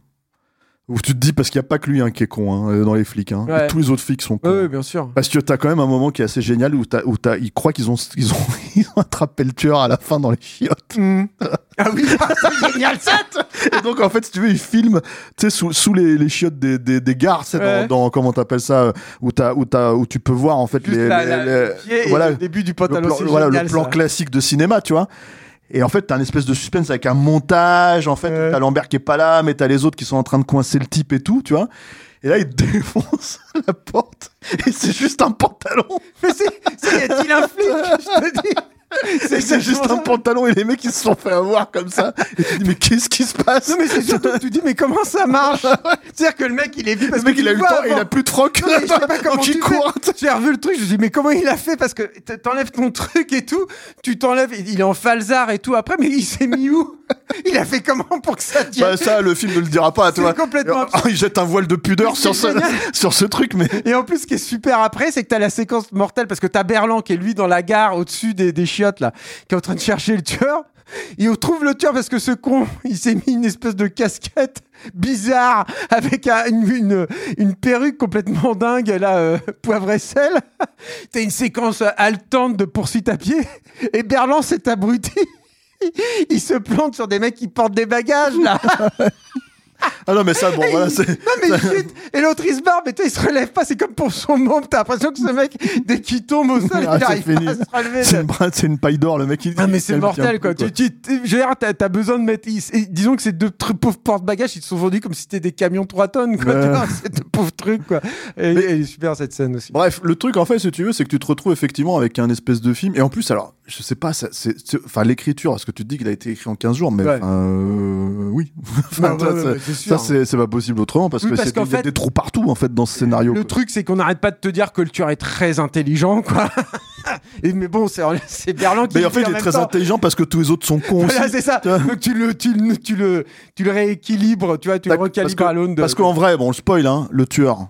où tu te dis parce qu'il n'y a pas que lui hein, qui est con hein, euh, dans les flics. Hein. Ouais. Tous les autres flics sont cons. Ouais, bien sûr. Parce que t'as quand même un moment qui est assez génial où, t'as- où t'as- ils croient qu'ils ont, ils ont, ils ont attrapé le tueur à la fin dans les chiottes. Mm. ah oui, c'est génial ça. Et donc en fait, si tu veux, ils filment, tu sais, sous, sous les, les chiottes des, des, des gares, c'est Ouais. dans, dans comment t'appelles ça, où t'as, où t'as, où tu peux voir en fait Juste les, la- les- la- les- le pied et voilà, le début du le pantalon. plan, voilà, génial, le plan ça. classique de cinéma, tu vois. Et en fait, t'as un espèce de suspense avec un montage, en fait, Ouais. t'as Lambert qui est pas là, mais t'as les autres qui sont en train de coincer le type et tout, tu vois. Et là, il défonce la porte, et c'est juste un pantalon. Mais c'est, c'est- y a-t-il un flic Je te dis. C'est, juste un pantalon et les mecs ils se sont fait avoir comme ça. Et tu te dis mais qu'est-ce qui se passe? Non mais c'est surtout que tu dis mais comment ça marche? C'est-à-dire que le mec il est vu parce Le mec que il a eu le temps il a plus de froc. Non, je sais pas comment Donc il court. J'ai revu le truc, je me dis mais comment il a fait? Parce que t'enlèves ton truc et tout, tu t'enlèves, il est en falzar et tout après mais il s'est mis où? Il a fait comment pour que ça tienne Bah ça le film ne le dira pas, vois. complètement Ah, il jette un voile de pudeur sur ce, sur ce truc, mais Et en plus, ce qui est super après, c'est que t'as la séquence mortelle parce que t'as Berland qui est lui dans la gare au-dessus des, des chiottes là, qui est en train de chercher le tueur. On trouve le tueur parce que ce con, il s'est mis une espèce de casquette bizarre avec un- une, une, une perruque complètement dingue, là, euh, poivre et sel. T'as une séquence haletante de poursuite à pied. Et Berland, cet abruti, il se plante sur des mecs qui portent des bagages là. ah non mais ça bon voilà c'est Non mais il chute et l'autre il se barre mais sais, il se relève pas c'est comme pour son môme t'as l'impression que ce mec dès qu'il tombe au sol Ah, il arrive fini. pas à se relever c'est une, paille d'or le mec il ah mais c'est il mortel plus, quoi. Tu, tu, je veux dire, t'as, besoin de mettre. et disons que ces deux pauvres porte-bagages, ils se sont vendus comme si c'était des camions 3 tonnes quoi. Ces deux pauvres trucs quoi. Et, Mais- est super cette scène aussi. Bref, le truc en fait, si tu veux, c'est que tu te retrouves effectivement avec un espèce de film. Et en plus, alors, je sais pas, ça- c'est, enfin, l'écriture, parce que tu te dis qu'il a été écrit en 15 jours, mais Ouais. euh, oui. Enfin, ouais, ça, ouais, c'est- ouais, c'est sûr. ça, c'est, c'est pas possible autrement parce Oui, que parce c'est, il y a fait- des trous partout en fait dans ce scénario. Le quoi. truc, c'est qu'on n'arrête pas de te dire que le tueur est très intelligent, quoi. Et, mais bon, c'est, c'est qui. Mais en fait, il est très temps. intelligent parce que tous les autres sont cons aussi. C'est ça. Tu vois Donc tu le, tu, le, tu, le, tu le rééquilibres, tu vois, tu le Parce recalibres que- à l'aune de. Parce qu'en vrai, bon, le spoil, hein, le tueur,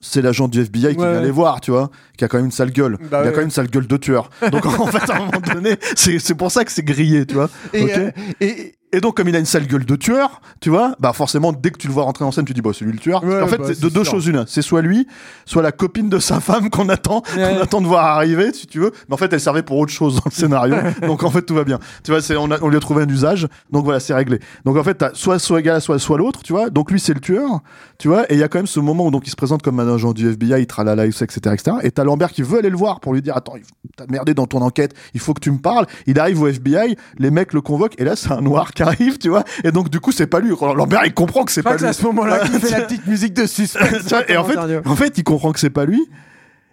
c'est l'agent du FBI qui Ouais. vient les voir, tu vois, qui a quand même une sale gueule. Bah il a ouais. quand même une sale gueule de tueur. Donc en fait, à un moment donné, c'est, c'est pour ça que c'est grillé, tu vois. Et, euh, et, Et donc, comme il a une sale gueule de tueur, tu vois, bah forcément, dès que tu le vois rentrer en scène, tu dis, bah c'est lui le tueur. Ouais, en fait, bah, de deux sûr. choses une. C'est soit lui, soit la copine de sa femme qu'on attend, Ouais. qu'on attend de voir arriver, si tu veux. Mais en fait, elle servait pour autre chose dans le scénario. donc en fait, tout va bien. Tu vois, c'est, on, a, on lui a trouvé un usage. Donc voilà, c'est réglé. Donc en fait, t'as soit soit égal, soit soit l'autre, tu vois. Donc lui, c'est le tueur, tu vois. Et il y a quand même ce moment où donc il se présente comme un agent du FBI, il tralala, etc., etc. Et t'as Lambert qui veut aller le voir pour lui dire, attends, t'as merdé dans ton enquête, il faut que tu me parles. Il arrive au FBI, les mecs le convoquent, et là, c'est un noir qui arrive, tu vois. Et donc du coup, c'est pas lui. Lambert, il comprend que c'est pas que c'est lui. à ce moment-là qu'il fait la petite musique de suspense. Et en fait, en fait, il comprend que c'est pas lui.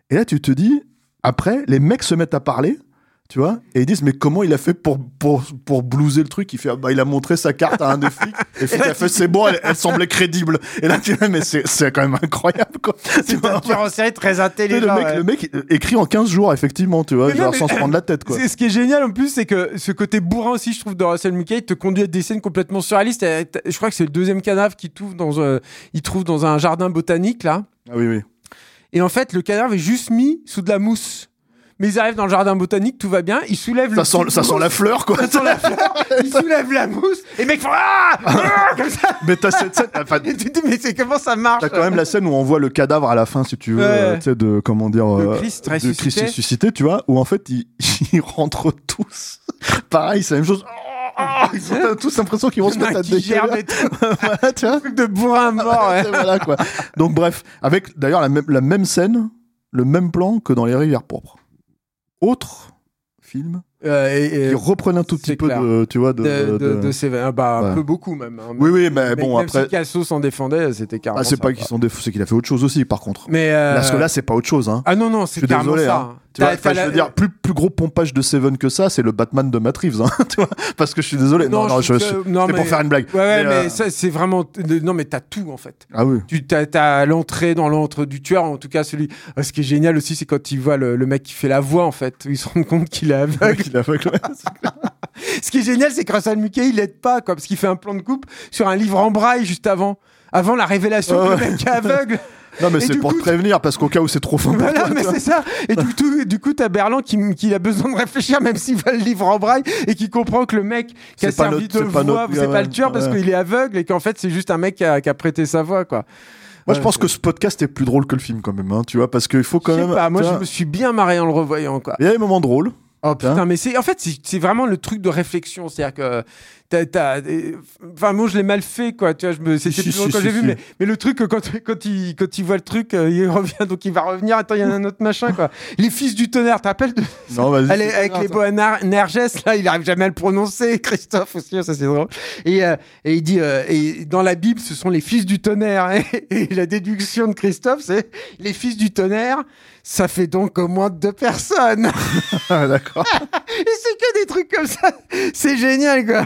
Et là, tu te dis, après, les mecs se mettent à parler, tu vois, et ils disent, mais comment il a fait pour, pour, pour blouser le truc? Il fait, ah, bah, il a montré sa carte à un des flics, et le flic a fait, c'est bon, elle, elle semblait crédible. Et là, tu dis, mais c'est, quand même incroyable, quoi. C'est vois, un tueur en série très intelligent. le mec, ouais. le mec euh, écrit en 15 jours, effectivement, tu vois, Mais non, genre mais- sans se prendre la tête, quoi. C'est- Ce qui est génial en plus, c'est que ce côté bourrin aussi, je trouve, de Russell Mulcahy te conduit à des scènes complètement surréalistes. Je crois que c'est le deuxième cadavre qu'il trouve dans, un- il trouve dans un jardin botanique là. Ah oui, oui. Et en fait, le cadavre est juste mis sous de la mousse. Mais ils arrivent dans le jardin botanique, tout va bien. Ils soulèvent Ça le sent, ça sent la fleur, quoi. ça sent la fleur. Ils soulèvent la mousse. Et mecs font ah, Ah comme ça. Mais t'as cette scène, enfin, tu te dis mais c'est comment ça marche T'as quand même la scène où on voit le cadavre à la fin, si tu veux, Ouais. euh, tu sais, de comment dire, De euh, Christ de ressuscité. Christ ressuscité, tu vois, où en fait ils, ils rentrent tous. Pareil, c'est la même chose. Oh, ils ont tous l'impression qu'ils vont se mettre à un tout. voilà, tu vois. truc de bourrin mort. ouais. voilà quoi. Donc bref, avec d'ailleurs la même, la même scène, le même plan que dans les rivières pourpres. Autre film Euh, et- et- qui reprenait un tout petit peu clair. de, tu vois, de, de, de, de- de Seven. Ah bah, un Ouais. peu beaucoup même. hein. Oui, oui, mais Mais bon même après, si Casso s'en défendait, c'était carrément ah, c'est pas qu'ils sont défauts, c'est qu'il a fait autre chose aussi, par contre. Mais euh, Parce que là, c'est pas autre chose, hein. ah non non, Je c'est suis carrément désolé, ça. hein. Tu vois, enfin, t'as je la- veux dire, plus, plus gros pompage de Seven que ça, c'est le Batman de Matt Reeves, hein, tu vois. Parce que je suis désolé. Non, non, je, je- c'est pour mais- faire une blague. Ouais, ouais, Mais, mais, euh, ça, c'est vraiment. Non, mais t'as tout en fait. Ah oui. Tu t'as, l'entrée dans l'entre du tueur, en tout cas celui. Ah, Ce qui est génial aussi, c'est quand il voit le, le mec qui fait la voix en fait. Il se rend compte qu'il est aveugle. Qu'il est aveugle. Ce qui est génial, c'est que Russell Mulcahy, il aide pas, quoi, parce qu'il fait un plan de coupe sur un livre en braille juste avant. Avant la révélation que ouais. le mec est aveugle. Non, mais c'est pour te prévenir, parce qu'au cas où c'est trop pour Voilà, toi, mais c'est ça. Et du coup, du coup, t'as Berland qui, qui a besoin de réfléchir, même s'il va le livre en braille, et qui comprend que le mec qui a servi de voix, c'est pas le tueur parce qu'il est aveugle, et qu'en fait, c'est juste un mec qui a, qui a prêté sa voix, quoi. Moi, je Ouais, pense que ce podcast est plus drôle que le film, quand même, hein, tu vois, parce qu'il faut quand même. pas, moi, je me suis bien marré en le revoyant, quoi. Il y a des moments drôles. Oh putain, mais c'est en fait c'est vraiment le truc de réflexion, c'est-à-dire que enfin moi je l'ai mal fait quoi, tu vois, je me c'est c'est Si, si, quand si, j'ai vu mais, mais le truc que quand quand il quand il voit le truc, euh, il revient donc il va revenir, attends, il y en a un autre machin quoi. Les fils du tonnerre, rappelles de Non, vas-y. Avec les Boanerges, là, il arrive jamais à le prononcer. Christophe aussi, ça c'est drôle. Et, euh, et il dit, euh, et dans la Bible, ce sont les fils du tonnerre. Et, et la déduction de Christophe, c'est les fils du tonnerre, ça fait donc au moins deux personnes. Ah, D'accord. et c'est que des trucs comme ça. C'est génial, quoi.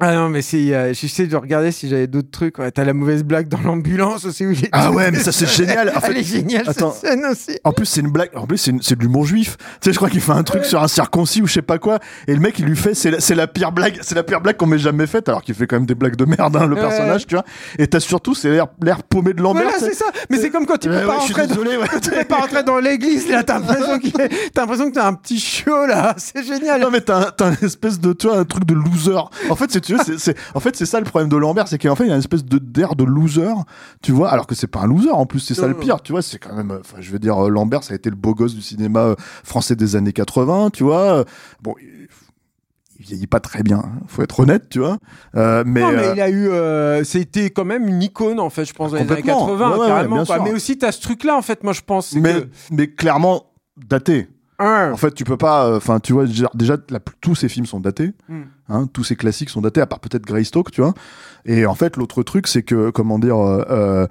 Ah non, mais c'est, euh, j'essaie de regarder si j'avais d'autres trucs. Ouais, t'as la mauvaise blague dans l'ambulance aussi. Où est- Ah ouais, mais ça, c'est génial. En fait, Elle est géniale, attends. cette scène aussi. En plus, c'est une blague. En plus, c'est une- c'est de l'humour juif. Tu sais, je crois qu'il fait un truc sur un circoncis ou je sais pas quoi. Et le mec, il lui fait, c'est la, c'est la pire blague, c'est la pire blague qu'on m'ait jamais faite. Alors qu'il fait quand même des blagues de merde, hein, le Ouais. personnage, tu vois. Et t'as surtout, c'est l'air, l'air paumé de Lambert. Voilà, c'est ça. Mais c'est comme quand tu peux pas rentrer dans- désolé, tu peux pas rentrer dans l'église, là, t'as l'impression qu'il est- t'as l'impression que t'as un petit chiot, là. C'est génial. Non mais t'as un- t'as un espèce de tu vois un truc de loser. En fait, c'est tu veux, c'est- c'est en fait c'est ça le problème de Lambert, c'est qu'en fait il y a une espèce de d'air de loser, tu vois, alors que c'est pas un loser en plus, c'est ça Non, le non. pire, tu vois, c'est quand même enfin je veux dire euh, Lambert ça a été le beau gosse du cinéma euh, français des années 80, tu vois. euh, Bon, il, il vieillit pas très bien, hein, faut être honnête, tu vois. Euh, mais non, mais euh, il a eu. euh, C'était quand même une icône, en fait, je pense, dans les années Complètement. 80, Ouais, ouais, carrément. quoi. Mais aussi, t'as ce truc-là, en fait, moi, je pense. mais que- mais clairement daté. En fait, tu peux pas. euh, Enfin, tu vois, déjà, la- tous ces films sont datés. Hmm. Hein, tous ces classiques sont datés, à part peut-être Greystoke, tu vois. Et en fait, l'autre truc, c'est que, comment dire, euh,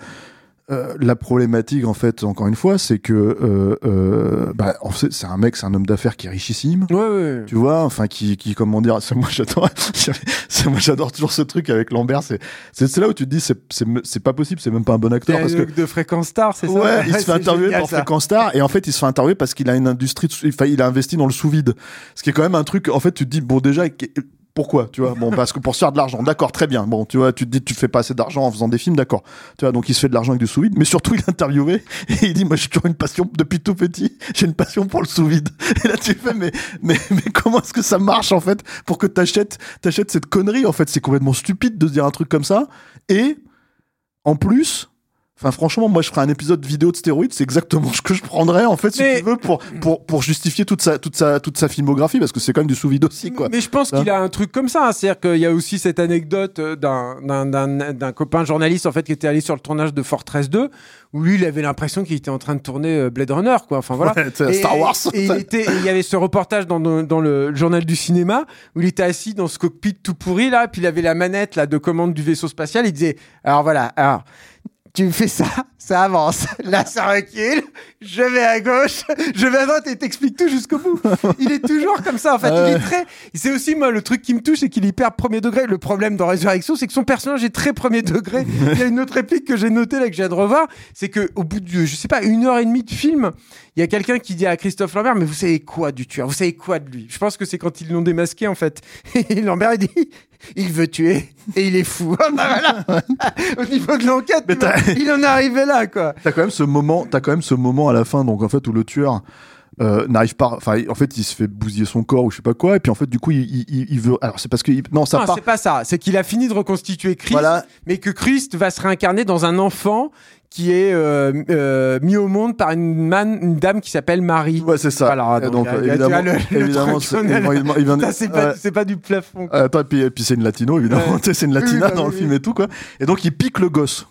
euh, la problématique, en fait, encore une fois, c'est que euh, euh, bah, en fait, c'est un mec, c'est un homme d'affaires qui est richissime. Ouais, ouais. Tu vois, enfin, qui, qui, comment dire, c'est moi j'adore, c'est moi j'adore toujours ce truc avec Lambert. C'est, c'est, là où tu te dis, c'est, c'est, c'est pas possible, c'est même pas un bon acteur C'est parce un que de fréquence star, c'est ça Ouais, il se fait interviewer génial, par ça. Fréquence Star et en fait il se fait interviewer parce qu'il a une industrie, de sous- enfin, il a investi dans le sous-vide. Ce qui est quand même un truc, en fait tu te dis, bon déjà, pourquoi, tu vois, bon parce que pour se faire de l'argent, d'accord, très bien, bon tu vois, tu te dis, tu fais pas assez d'argent en faisant des films, d'accord, tu vois, donc il se fait de l'argent avec du sous-vide, mais surtout il est interviewé et il dit, moi j'ai toujours une passion, depuis tout petit, j'ai une passion pour le sous-vide. Et là tu fais, mais, mais, mais comment est-ce que ça marche en fait pour que t'achètes, t'achètes cette connerie, en fait? C'est complètement stupide de se dire un truc comme ça. Et en plus, Enfin, franchement, moi, je ferais un épisode vidéo de stéroïdes. C'est exactement ce que je prendrais, en fait, si tu veux, pour, pour, pour justifier toute sa, toute sa, toute sa filmographie, parce que c'est quand même du sous-vide aussi, quoi. Mais je pense Hein qu'il a un truc comme ça. hein. C'est-à-dire qu'il y a aussi cette anecdote euh, d'un- d'un- d'un d'un copain journaliste en fait qui était allé sur le tournage de Fortress 2 où lui il avait l'impression qu'il était en train de tourner euh, Blade Runner quoi. Enfin voilà. Ouais, Star Wars. Et, il était- et il y avait ce reportage dans, dans- dans le journal du cinéma où il était assis dans ce cockpit tout pourri là, puis il avait la manette là de commande du vaisseau spatial. Il disait alors voilà alors tu fais ça, ça avance. Là, ça recule. Je vais à gauche, je vais à droite et t'explique tout jusqu'au bout. Il est toujours comme ça. En fait, il est très. C'est aussi moi le truc qui me touche, c'est qu'il est hyper premier degré. Le problème dans Résurrection, c'est que son personnage est très premier degré. Il y a une autre réplique que j'ai notée là que j'ai de revoir, c'est que au bout de, je sais pas, une heure et demie de film, il y a quelqu'un qui dit à Christophe Lambert, mais vous savez quoi du tueur? Vous savez quoi de lui? Je pense que c'est quand ils l'ont démasqué en fait. Et Lambert il dit, il veut tuer et il est fou. Ah bah voilà. Au niveau de l'enquête, il en est arrivé là quoi. T'as quand même ce moment, t'as quand même ce moment à la fin, donc en fait, où le tueur, euh, n'arrive pas, enfin, en fait, il se fait bousiller son corps ou je sais pas quoi, et puis en fait, du coup, il, il- il, il veut, alors c'est parce que, il- non, ça Non, part, c'est pas ça. C'est qu'il a fini de reconstituer Christ, Voilà. mais que Christ va se réincarner dans un enfant qui est euh, euh, mis au monde par une, man, une dame qui s'appelle Marie. ouais, c'est ça. Voilà, donc, donc, a- évidemment, c'est- pas, ouais. pas du plafond. quoi. Euh, Attends, et puis, puis c'est une latino, évidemment. C'est une latina bah dans le film et tout, quoi. Et donc, il pique le gosse.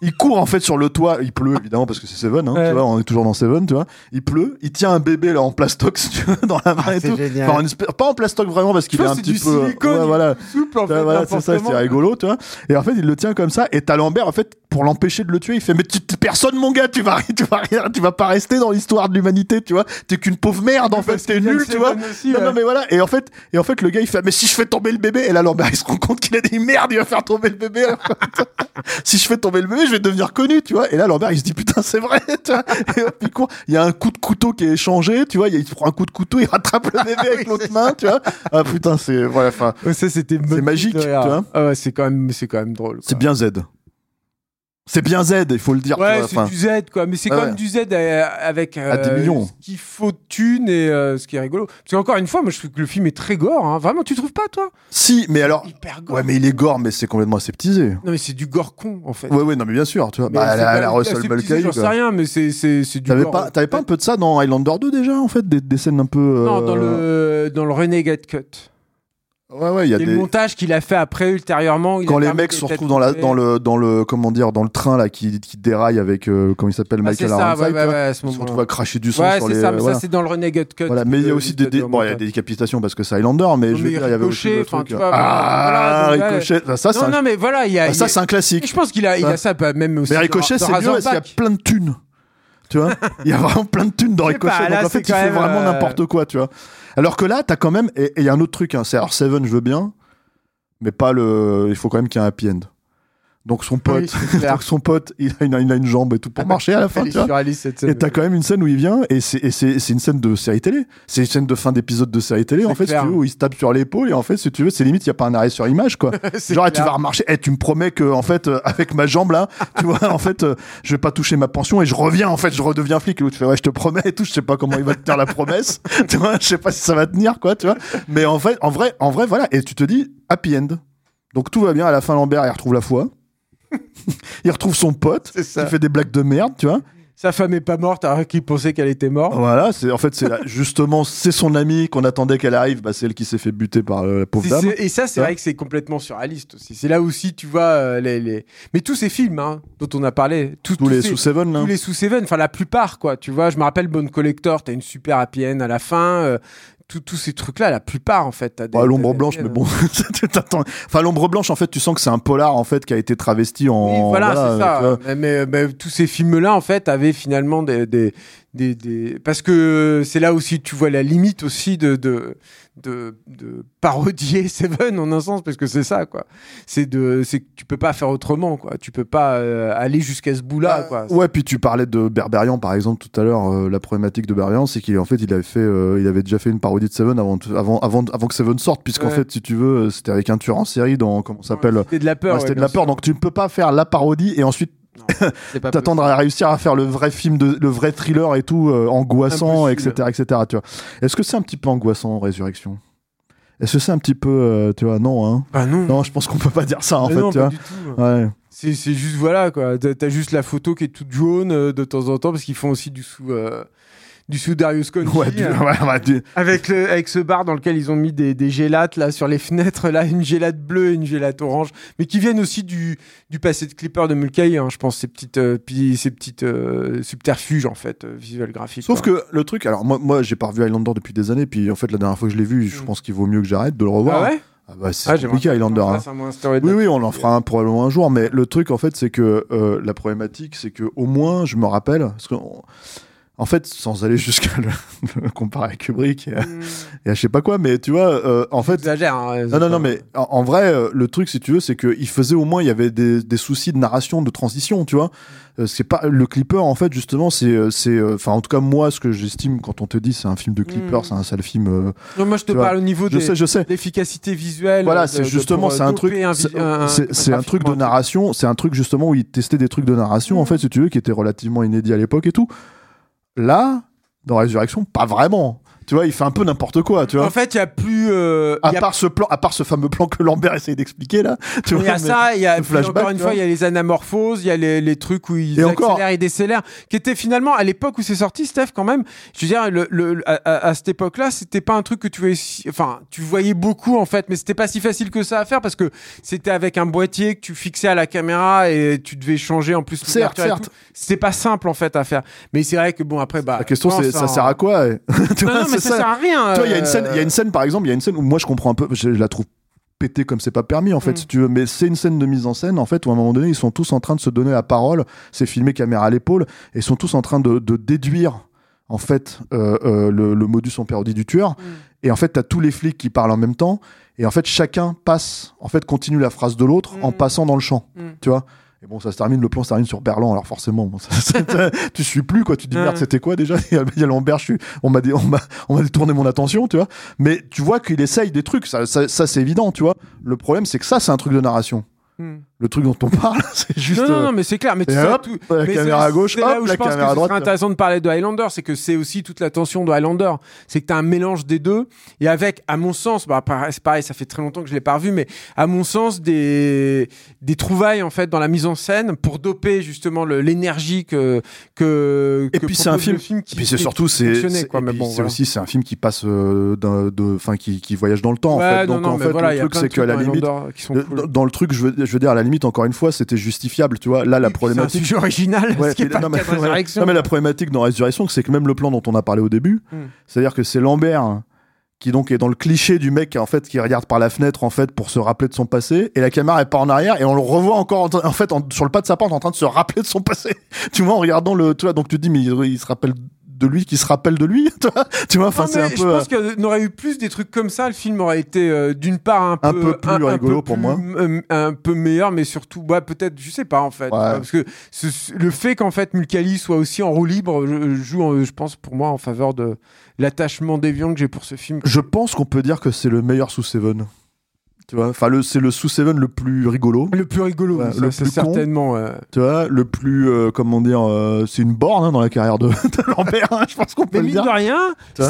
Il court en fait sur le toit, il pleut évidemment parce que c'est Seven, hein, Ouais. tu vois, on est toujours dans Seven, tu vois. Il pleut, il tient un bébé là en plastox, tu vois, dans la main et Ah, c'est tout. génial. Enfin, en espèce- pas en plastoc vraiment parce qu'il est un petit du peu, silicone, ouais, voilà. Souple en fait. Voilà, c'est ça, c'est rigolo, tu vois. Et en fait, il le tient comme ça. Et t'as Lambert, en fait, pour l'empêcher de le tuer, il fait Mais tu, t'es personne, mon gars, tu vas, tu vas rien, tu vas pas rester dans l'histoire de l'humanité, tu vois. T'es qu'une pauvre merde, en fait, t'es nul, tu vois. Aussi, non, ouais. non, mais voilà. Et en fait, et en fait, le gars, il fait Mais si je fais tomber le bébé, et là, Lambert, il se rend compte qu'il a dit Merde, il va faire tomber le bébé. si je fais tomber le bébé, je vais devenir connu, tu vois. Et là, Lambert, il se dit, putain, c'est vrai, tu vois. Et hop, il court. Il y a un coup de couteau qui est échangé, tu vois. Il prend un coup de couteau, il rattrape le bébé avec l'autre main, tu vois. Ah, putain, c'est, voilà, enfin, Ouais, ça, c'était C'est magique, tu vois. Ah ouais, c'est quand même, c'est quand même drôle. c'est bien Z. C'est bien Z, il faut le dire. Ouais, c'est du Z, quoi. Mais c'est quand ouais. même du Z euh, avec euh, À des millions. ce qu'il faut de thunes et euh, ce qui est rigolo. Parce qu'encore une fois, moi, je trouve que le film est très gore. hein. Vraiment, tu trouves pas, toi? Si, mais alors. Hyper gore. Ouais, mais il est gore, mais c'est complètement aseptisé. Non, mais c'est du gore con, en fait. Ouais, ouais, non, mais bien sûr, tu vois. Mais Bah, la, pas- la Russell Mulcahy, J'en sais rien, mais c'est du T'avais pas, t'avais pas un peu de ça dans Highlander 2 déjà, en fait, des, des scènes un peu. Non, dans le dans le Renegade Cut. Ouais, ouais, il y a des. le montage qu'il a fait après ultérieurement. il Quand les mecs des se retrouvent dans, la, dans le dans le comment dire dans le train là qui, qui déraille avec euh, comment il s'appelle Ah, Michael ça, Ironside, ouais, ouais, Ils se retrouvent à cracher du sang sur les ça, mais voilà. ça c'est dans le Renegade Cut. Voilà, mais il y a aussi de- des, des- de- bon, il y a des décapitations parce que c'est Highlander, mais Non, je veux dire, il y avait aussi le truc. vois, ah, voilà, Ricochet, bah, ça, c'est Non, mais voilà, il y a. ah, ça, c'est un classique. Je pense qu'il a, il a ça bah, même aussi. Mais Ricochet, c'est mieux parce qu'il y a plein de thunes. Tu vois Il y a vraiment plein de thunes dans Ricochet. donc en fait, il fait vraiment euh, n'importe quoi, tu vois. Alors que là, t'as quand même. Et il y a un autre truc, hein, c'est alors Seven, je veux bien, mais pas le. Il faut quand même qu'il y ait un happy end. Donc son pote, Oui, son pote, il a, une, il a une jambe et tout pour marcher à la fin, tu vois. Alice, cette. Et t'as quand même une scène où il vient et c'est et c'est c'est une scène de série télé. C'est une scène de fin d'épisode de série télé en fait si clair. tu veux où il se tape sur l'épaule et en fait si tu veux c'est limite il y a pas un arrêt sur image quoi. Genre eh, tu clair. vas remarcher et tu me promets que en fait euh, avec ma jambe là, tu vois en fait euh, je vais pas toucher ma pension et je reviens en fait, je redeviens flic et l'autre fait ouais, je te promets et tout, je sais pas comment il va te tenir la promesse. tu vois, je sais pas si ça va tenir quoi, tu vois. Mais en fait en vrai en vrai voilà et tu te dis happy end. Donc tout va bien à la fin Lambert il retrouve la foi. il retrouve son pote, il fait des blagues de merde, tu vois. Sa femme est pas morte alors qu'il pensait qu'elle était morte. Voilà, c'est en fait c'est justement c'est son amie qu'on attendait qu'elle arrive, bah, c'est elle qui s'est fait buter par euh, la pauvre dame. c'est- Et ça, c'est Ouais. vrai que c'est complètement surréaliste aussi. C'est là aussi, tu vois, euh, les, les... Mais tous ces films hein, dont on a parlé, tous, Tous les ces- sous Seven là. tous les sous Seven, enfin la plupart, quoi. Tu vois, je me rappelle Bone Collector, t'as une super happy end à la fin. euh, tous- ces trucs-là, la plupart, en fait. des- Ouais, t'as l'ombre blanche, mais end. bon. Enfin, l'ombre blanche, en fait, tu sens que c'est un polar, en fait, qui a été travesti en. Oui, voilà, c'est vois. ça. Mais, mais- mais tous ces films-là, en fait, avaient finalement des, des, des, des- Parce que c'est là aussi, tu vois la limite aussi de, de, de, de parodier Seven, en un sens, parce que c'est ça, quoi. C'est de, c'est que tu peux pas faire autrement, quoi. Tu peux pas euh, aller jusqu'à ce bout-là, quoi. Bah, Ouais, puis tu parlais de Berberian, par exemple, tout à l'heure. euh, la problématique de Berberian, c'est qu'il en fait, il avait fait, euh, il avait déjà fait une parodie de Seven avant, avant, avant, avant que Seven sorte, puisqu'en Ouais. fait, si tu veux, c'était avec un tueur en série dans comment ça s'appelle. C'était de la peur. Ouais, c'était ouais, de la peur, sûr. donc tu ne peux pas faire la parodie et ensuite t'attendre à réussir à faire le vrai film, de, le vrai thriller et tout, euh, angoissant, etc., etc. Tu vois. Est-ce que c'est un petit peu angoissant, Résurrection? Est-ce que c'est un petit peu, euh, tu vois, non, hein? Bah non. Non, je pense qu'on peut pas dire ça en Mais fait, non, tu pas vois. du tout. Ouais. C'est juste voilà quoi. T'as juste la photo qui est toute jaune euh, de temps en temps parce qu'ils font aussi du sous du sous Darius Conti Ouais, du- ouais, ouais, du- avec le avec ce bar dans lequel ils ont mis des, des gélates là sur les fenêtres là une gélate bleue et une gélate orange mais qui viennent aussi du du passé de Clipper de Mulcahy hein, je pense ces petites euh, ces petites euh, subterfuges en fait euh, visuels graphiques. Sauf quoi. que le truc, alors moi, moi j'ai pas revu Highlander depuis des années, puis en fait, la dernière fois que je l'ai vu, je Mm. pense qu'il vaut mieux que j'arrête de le revoir. ah ouais Ah bah, c'est ah, compliqué Highlander. hein. Oui, oui, on en fera un probablement un jour, mais le truc, en fait, c'est que euh, la problématique, c'est que au moins, je me rappelle, parce que, on- en fait, sans aller jusqu'à le, le comparer à Kubrick et, à- Hmm, et à je sais pas quoi, mais tu vois, euh, en fait, Exagère. hein, non, non, non, mais en, en vrai, euh, le truc, si tu veux, c'est qu'il faisait au moins, il y avait des, des soucis de narration, de transition, tu vois. Euh, c'est pas le clipper, en fait, justement, c'est, euh, c'est, enfin, en tout cas, moi, ce que j'estime quand on te dit c'est un film de clipper, Mm. c'est un sale film. Non, moi je te vois, parle au niveau je des sais, je sais. l'efficacité visuelle. Voilà, c'est justement, c'est un truc, un c'est- un- truc de narration, c'est un truc justement où il testait des trucs de narration, en Mm. fait, si tu veux, qui étaient relativement inédits à l'époque et tout. Là, dans Résurrection, pas vraiment. Tu vois, il fait un peu n'importe quoi, tu vois. En fait, il y a plus. euh, à il y a part ce plan, à part ce fameux plan que Lambert essaye d'expliquer là, tu Il y a mais- ça, il y a flashback, encore une fois, il y a les anamorphoses, il y a les, les trucs où ils Et encore- accélèrent et décélèrent, qui étaient finalement à l'époque où c'est sorti, Steph, quand même. Je veux dire, le, le- à, à- cette époque-là, c'était pas un truc que tu voyais, si- enfin, tu voyais beaucoup en fait, mais c'était pas si facile que ça à faire parce que c'était avec un boîtier que tu fixais à la caméra et tu devais changer en plus. Certes, certes. C'était pas simple en fait à faire. Mais c'est vrai que bon après, bah. La question, c'est ça sert à quoi Tu Non, vois, non, mais c'est ça, sert à rien. Tu vois, il y a une euh, scène, il y a une scène par exemple, il y a une scène où moi je comprends un peu, je, je la trouve pétée comme c'est pas permis en fait, Mm. si tu veux, mais c'est une scène de mise en scène en fait où à un moment donné ils sont tous en train de se donner la parole, c'est filmé caméra à l'épaule et ils sont tous en train de, de déduire en fait euh, euh, le, le modus operandi du tueur Mm. et en fait t'as tous les flics qui parlent en même temps et en fait chacun passe, en fait continue la phrase de l'autre en Mm. passant dans le champ, tu vois? Et bon, ça se termine, le plan se termine sur Berlan, alors forcément, bon, ça- ça- tu suis plus, quoi. Tu te dis, merde, c'était quoi déjà? Il y a- Lambert, je suis, on m'a détourné mon attention, tu vois. Mais tu vois qu'il essaye des trucs, ça, ça, ça, c'est évident, tu vois. Le problème, c'est que ça, c'est un truc de narration. Hmm. Le truc dont on parle, c'est juste. Non, non, euh, non, mais c'est clair. Mais tu hop, tout- la mais caméra à gauche, c'est là hop, où la je pense caméra que à ce droite. intéressant de parler de Highlander, c'est que c'est aussi toute la tension de Highlander. C'est que tu as un mélange des deux. Et avec, à mon sens, bah, c'est pareil, ça fait très longtemps que je l'ai pas revu, mais à mon sens, des, des trouvailles en fait dans la mise en scène pour doper justement l'énergie que, que. Et que puis c'est un film. qui, Et puis c'est surtout c'est bon, voilà. aussi c'est un film qui passe euh, de enfin qui, qui voyage dans le temps en fait. Donc non, en fait le truc c'est qu'à la limite dans, le truc je veux, je veux dire à la limite encore une fois c'était justifiable tu vois là la C'est problématique sujet original, Ouais, ce pas non, mais. Résurrection. Non, mais la problématique dans Résurrection, c'est que même le plan dont on a parlé au début, Hmm. c'est-à-dire que c'est Lambert qui donc est dans le cliché du mec en fait qui regarde par la fenêtre en fait pour se rappeler de son passé et la caméra est pas en arrière et on le revoit encore en, en fait en- sur le pas de sa porte en train de se rappeler de son passé tu vois en regardant le tu vois donc tu te dis mais il, il se rappelle de lui qui se rappelle de lui tu vois enfin c'est un je peu euh, pense qu'on aurait eu plus des trucs comme ça. Le film aurait été euh, d'une part un peu, Un peu plus rigolo pour plus, moi. euh, un peu meilleur, mais surtout, ouais, peut-être, je sais pas en fait, parce que ce- le fait qu'en fait Mulcahy soit aussi en roue libre je- joue, je pense, pour moi, en faveur de l'attachement déviant que j'ai pour ce film. je pense qu'on peut dire que c'est le meilleur sous Seven tu vois enfin le c'est le sous Seven le plus rigolo Le plus rigolo, Ouais, le c'est plus con. certainement. tu vois le plus euh, comment dire euh, c'est une borne hein, dans la carrière de, de Lambert hein, je pense qu'on peut Mais le mine dire de rien,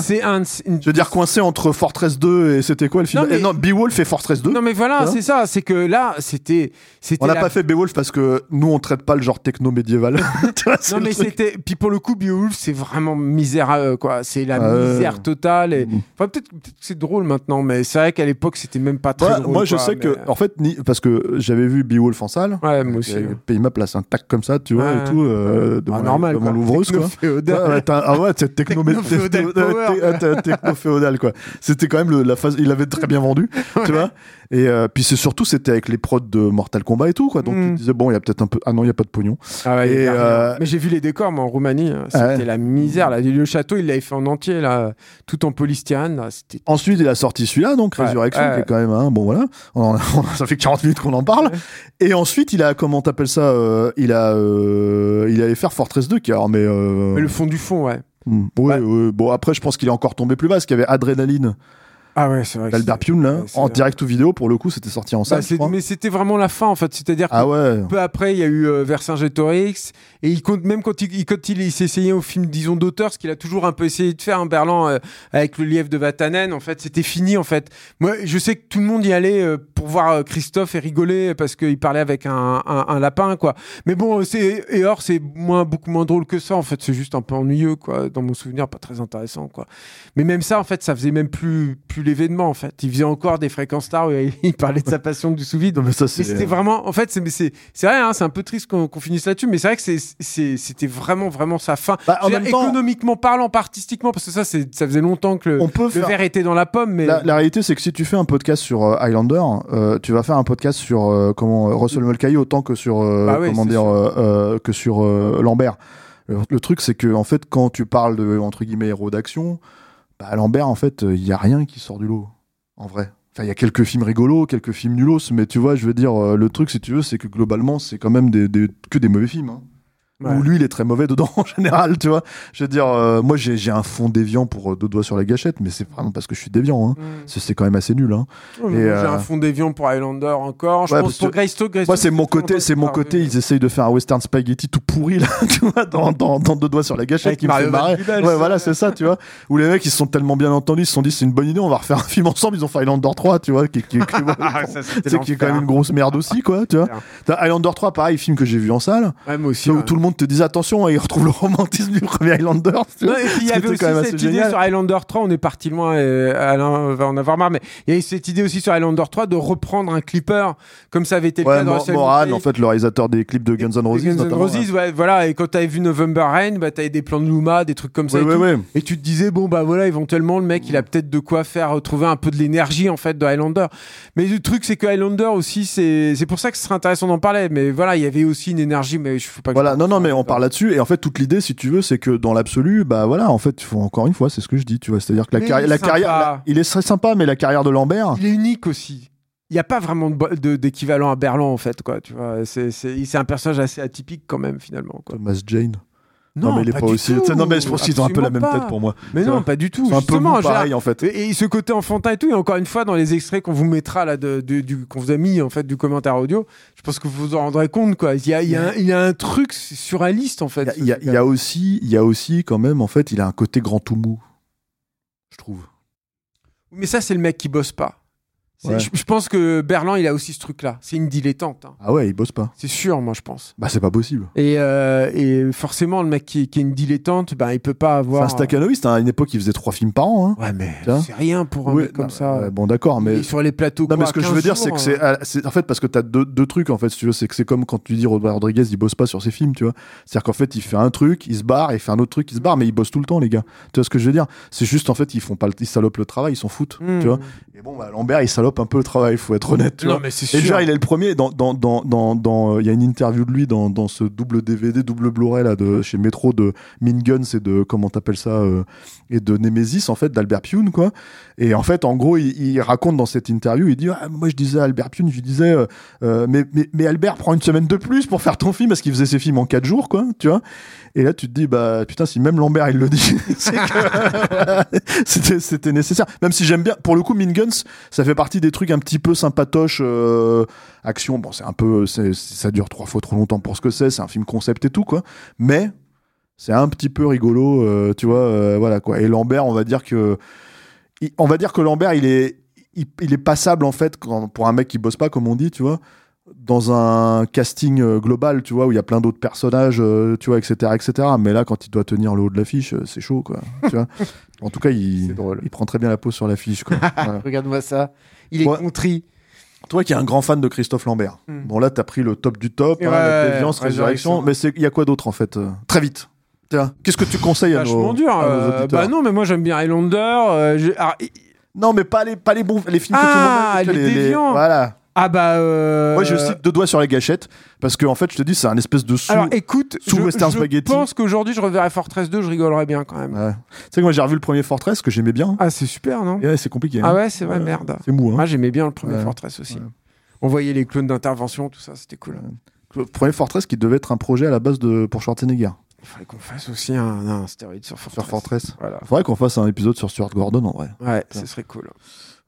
c'est un. une- Je veux dire coincé entre Fortress 2 et c'était quoi le film Non, mais- Eh Non, Beowulf et Fortress 2. Non mais voilà, c'est ça, c'est que là, c'était, on n'a la- pas fait Beowulf parce que nous on traite pas le genre techno médiéval. Non mais c'était, puis pour le coup, Beowulf, c'est vraiment misérable, quoi. C'est la misère totale. Et... Mm. Enfin, peut-être, que c'est drôle maintenant, mais c'est vrai qu'à l'époque, c'était même pas très drôle. Moi, je quoi, sais mais- que en fait ni, parce que j'avais vu Beowulf en salle. Ouais, moi aussi. Il m'a placé un tac comme ça, tu vois, Ouais. et tout, euh, devant, Ah, normal, devant l'ouvreuse, quoi. T'as- ah ouais, c'est techno, féodal quoi. C'était quand même le- la phase, il avait très bien vendu, tu vois. Et euh, puis c'est surtout c'était avec les prods de Mortal Kombat et tout quoi. Donc Mm. tu te disais bon il y a peut-être un peu, ah non il y a pas de pognon. Ah ouais, Et, euh, Mais j'ai vu les décors, moi, en Roumanie. hein. C'était Ouais. la misère. Là. Le château, il l'avait fait en entier, là, tout en polystyrène. Là. C'était... Ensuite, il a sorti celui-là, donc Résurrection, qui est quand même un. Bon, voilà. On ça fait 40 minutes qu'on en parle. Et ensuite, il a, comment t'appelles ça euh, Il a, euh, il allait faire Fortress 2, qui alors, mais. Mais le fond du fond, ouais. hmm, ouais, Ouais. ouais. Bon, après, je pense qu'il est encore tombé plus bas, parce qu'il y avait Adrénaline Ah ouais, c'est vrai. que d'Albert Pune, là, en vrai. direct ou vidéo, pour le coup, c'était sorti en Bah, salle. crois. mais c'était vraiment la fin, en fait. C'est-à-dire que Ah ouais. peu après, il y a eu euh, Vercingétorix. Et il compte, même quand il, quand il, essayé au film, disons, d'auteur, ce qu'il a toujours un peu essayé de faire, un Berlan, euh, avec le lièvre de Vatanen, en fait, c'était fini, en fait. Moi, je sais que tout le monde y allait euh, pour voir euh, Christophe et rigoler parce qu'il parlait avec un, un, un lapin, quoi. Mais bon, c'est, et or, c'est moins, beaucoup moins drôle que ça, en fait. C'est juste un peu ennuyeux, quoi. Dans mon souvenir, pas très intéressant, quoi. Mais même ça, en fait, ça faisait même plus, plus l'événement, en fait. Il faisait encore des fréquences stars où il parlait de sa passion du sous-vide. Non, mais ça, Mais c'est. c'était vraiment, en fait, c'est c'est c'est vrai, hein, c'est un peu triste qu'on qu'on finisse là-dessus, mais c'est vrai que c'est- c'était vraiment vraiment sa fin. Bah, en Je veux même dire, temps- économiquement parlant, pas artistiquement, parce que ça, ça faisait longtemps que le, On peut le faire. verre était dans la pomme, mais La, la réalité, c'est que si tu fais un podcast sur euh, Highlander, euh, tu vas faire un podcast sur euh, comment Russell Mulcahy autant que sur Bah comment dire que sur Lambert. Le, le truc, c'est que en fait, quand tu parles de entre guillemets héros d'action, bah, Lambert, en fait, il y a rien qui sort du lot, en vrai. Enfin, il y a quelques films rigolos, quelques films nulos, mais tu vois, je veux dire, le truc, si tu veux, c'est que globalement, c'est quand même des, des- que des mauvais films. hein. Ouais. Où lui, il est très mauvais dedans en général, tu vois. Je veux dire, euh, moi, j'ai un fond déviant pour euh, deux doigts sur la gâchette, mais c'est vraiment parce que je suis déviant. Hein. Mm. C'est quand même assez nul. Hein. Moi, j'ai euh, un fond déviant pour Highlander encore. Je Ouais, pense pour Greystoke. Greystoke, Moi, c'est mon côté, c'est mon côté. Ils essayent de faire un western spaghetti tout pourri là, tu vois, dans, dans, dans deux doigts sur la gâchette Avec qui me fait Mario marrer. Ouais, voilà, c'est ça, tu vois. Où les mecs, ils se sont tellement bien entendus, ils se sont dit, c'est une bonne idée, on va refaire un film ensemble. Ils ont fait Highlander 3, tu vois, qui, qui, qui, qui est quand même une grosse merde aussi, quoi, tu vois. Highlander 3, pareil, film que j'ai vu en salle, Ouais, moi aussi. où ouais. tout le monde te disait attention, ils retrouvent le romantisme du premier Highlander. Non, et puis il y avait aussi cette idée génial. sur Highlander 3, on est parti loin, et Alain va en avoir marre, mais il y a eu cette idée aussi sur Highlander 3 de reprendre un clipper, comme ça avait été le cas dans Mo- Russell Moran, Mulcahy. en fait, le réalisateur des clips de Guns N' Roses, Guns N'. Roses, ouais, voilà, et quand t'avais vu November Rain, bah t'avais des plans de Luma, des trucs comme ça. Ouais, et, tout. tu te disais, bon, bah voilà, éventuellement, le mec, il a peut-être de quoi faire retrouver un peu de l'énergie, en fait, de Highlander. Mais le truc, c'est que Highlander aussi, c'est pour ça que ce serait intéressant d'en parler, mais voilà, il y avait aussi une énergie, mais je fais pas que Voilà, je- non, non, mais on parle là-dessus. Et en fait, toute l'idée, si tu veux, c'est que dans l'absolu, bah voilà, en fait, faut encore une fois, c'est ce que je dis, tu vois. C'est-à-dire que la, carrière, il est la carrière, sympa. la- il est très sympa, mais la carrière de Lambert, Il est unique aussi. il n'y a pas vraiment d'équivalent à Berland en fait quoi tu vois c'est un personnage assez atypique quand même finalement quoi. Thomas Jane. Non, mais il est pas, du aussi. tout. Non, mais je pense qu'ils ont un peu la même tête pas. pour moi. mais non pas du tout C'est un peu mou, pareil en fait. et, et ce côté enfantin et tout et encore une fois dans les extraits qu'on vous mettra là de, de- du qu'on vous a mis en fait du commentaire audio je pense que vous vous en rendrez compte quoi il y a il y a, un, il y a un truc surréaliste en fait Il y, a- il y a aussi, il y a aussi quand même, en fait, il a un côté grand tout mou. Je trouve. mais ça c'est le mec qui bosse pas Ouais. je, je pense que Berland il a aussi ce truc là c'est une dilettante hein. Ah ouais, il bosse pas. c'est sûr moi je pense Bah, c'est pas possible. Et, euh, et forcément, le mec qui, qui est une dilettante, ben, il peut pas avoir. Enfin, Stakhanovic, à une époque, il faisait trois films par an. Hein. Ouais, mais c'est rien pour un Oui, mec comme non, ça. ouais, bon, d'accord, mais. sur les plateaux. Non, mais ce que je 15 veux dire, c'est que c'est, hein. c'est- en fait, parce que t'as deux, deux trucs, en fait, si tu veux, c'est que c'est comme quand tu dis Robert Rodriguez, il bosse pas sur ses films, tu vois. C'est-à-dire qu'en fait, il fait un truc, il se barre, il fait un autre truc, il se barre, mais il bosse tout le temps, les gars. Tu vois ce que je veux dire? C'est juste, en fait, ils font pas, le- ils salopent le travail, ils s'en foutent, Hmm. tu vois. Et bon, bah, Lambert, il salope un peu le travail, faut être honnête, tu Non, vois. mais c'est Et déjà, il est le premier dans dans dans dans dans euh, il y a une interview de lui dans dans ce double DVD double Blu-ray là de chez Metro de Mean Guns et de comment t'appelles ça euh, et de Nemesis en fait d'Albert Pune quoi. Et en fait en gros il, il raconte dans cette interview il dit ah, moi je disais à Albert Pune je lui disais euh, mais, mais mais Albert prend une semaine de plus pour faire ton film parce qu'il faisait ses films en quatre jours quoi tu vois. Et là tu te dis bah putain si même Lambert il le dit c'est que c'était nécessaire. Même si j'aime bien pour le coup Mean Guns ça fait partie des trucs un petit peu sympatoches euh, action. Bon c'est un peu ça dure trois fois trop longtemps pour ce que c'est c'est un film concept et tout quoi. Mais c'est un petit peu rigolo euh, tu vois euh, voilà quoi. Et Lambert on va dire que il- on va dire que Lambert il est il, il est passable en fait quand- pour un mec qui bosse pas comme on dit tu vois dans un casting euh, global tu vois où il y a plein d'autres personnages tu vois etc etc mais là quand il doit tenir le haut de l'affiche c'est chaud quoi tu vois. En tout cas il, prend très bien la pose sur l'affiche quoi. Voilà. Regarde-moi ça. Il est Ouais. contrit. Toi qui es un grand fan de Christophe Lambert. Hmm. Bon là t'as pris le top du top, hein, Ouais, la déviance, Résurrection. résurrection, mais il y a quoi d'autre en fait euh, Très vite. Tiens, qu'est-ce que tu conseilles à Vachement nos, dur. à nos euh, auditeurs bah non, mais moi j'aime bien Highlander. euh, ah, Non, mais pas les pas les bons les films Ah, que tout le monde aime, tu vois, les déviants. Voilà. Ah bah. euh, Moi je cite deux doigts sur la gâchette parce que en fait je te dis c'est un espèce de sous. Alors écoute, sous je, Western je Spaghetti. pense qu'aujourd'hui je reverrai Fortress 2, je rigolerais bien quand même. Ouais. Tu sais que moi j'ai revu le premier Fortress que j'aimais bien. Ah c'est super non? Ouais, c'est compliqué. Ah hein. ouais c'est vrai Ouais. merde. C'est mou. Hein. Moi j'aimais bien le premier. Fortress aussi. On voyait les clones d'intervention, tout ça, c'était cool. Le premier Fortress qui devait être un projet à la base de pour Schwarzenegger Il fallait qu'on fasse aussi un, un stéroïde sur Fortress. sur Fortress. Voilà. Faudrait qu'on fasse un épisode sur Stuart Gordon en vrai. Ouais, ce serait cool.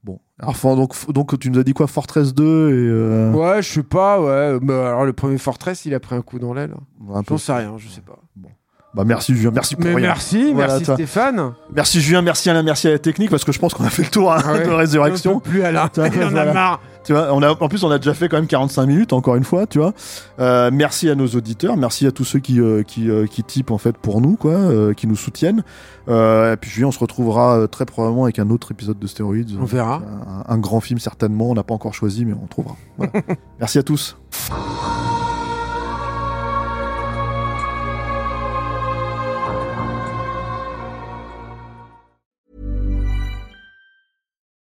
Bon. Alors faut- donc donc tu nous as dit quoi Fortress 2 et euh, Ouais, je sais pas, ouais. Mais alors le premier Fortress, il a pris un coup dans l'aile. J'en sais rien, je sais pas. Bah merci Julien, merci pour Mais rien. merci, Voilà, merci toi. Stéphane. Merci Julien, merci Alain, merci à la technique parce que je pense qu'on a fait le tour hein, Ah ouais. de résurrection. On plus Alain, il en a voilà. marre. Tu vois, on a, en plus on a déjà fait quand même 45 minutes encore une fois, tu vois. Euh, merci à nos auditeurs, merci à tous ceux qui euh, qui euh, qui typent en fait pour nous quoi, qui nous soutiennent. Et puis Julien, on se retrouvera très probablement avec un autre épisode de Stéroïdes. On verra. Un, un grand film certainement, on n'a pas encore choisi mais on trouvera. Voilà. merci à tous.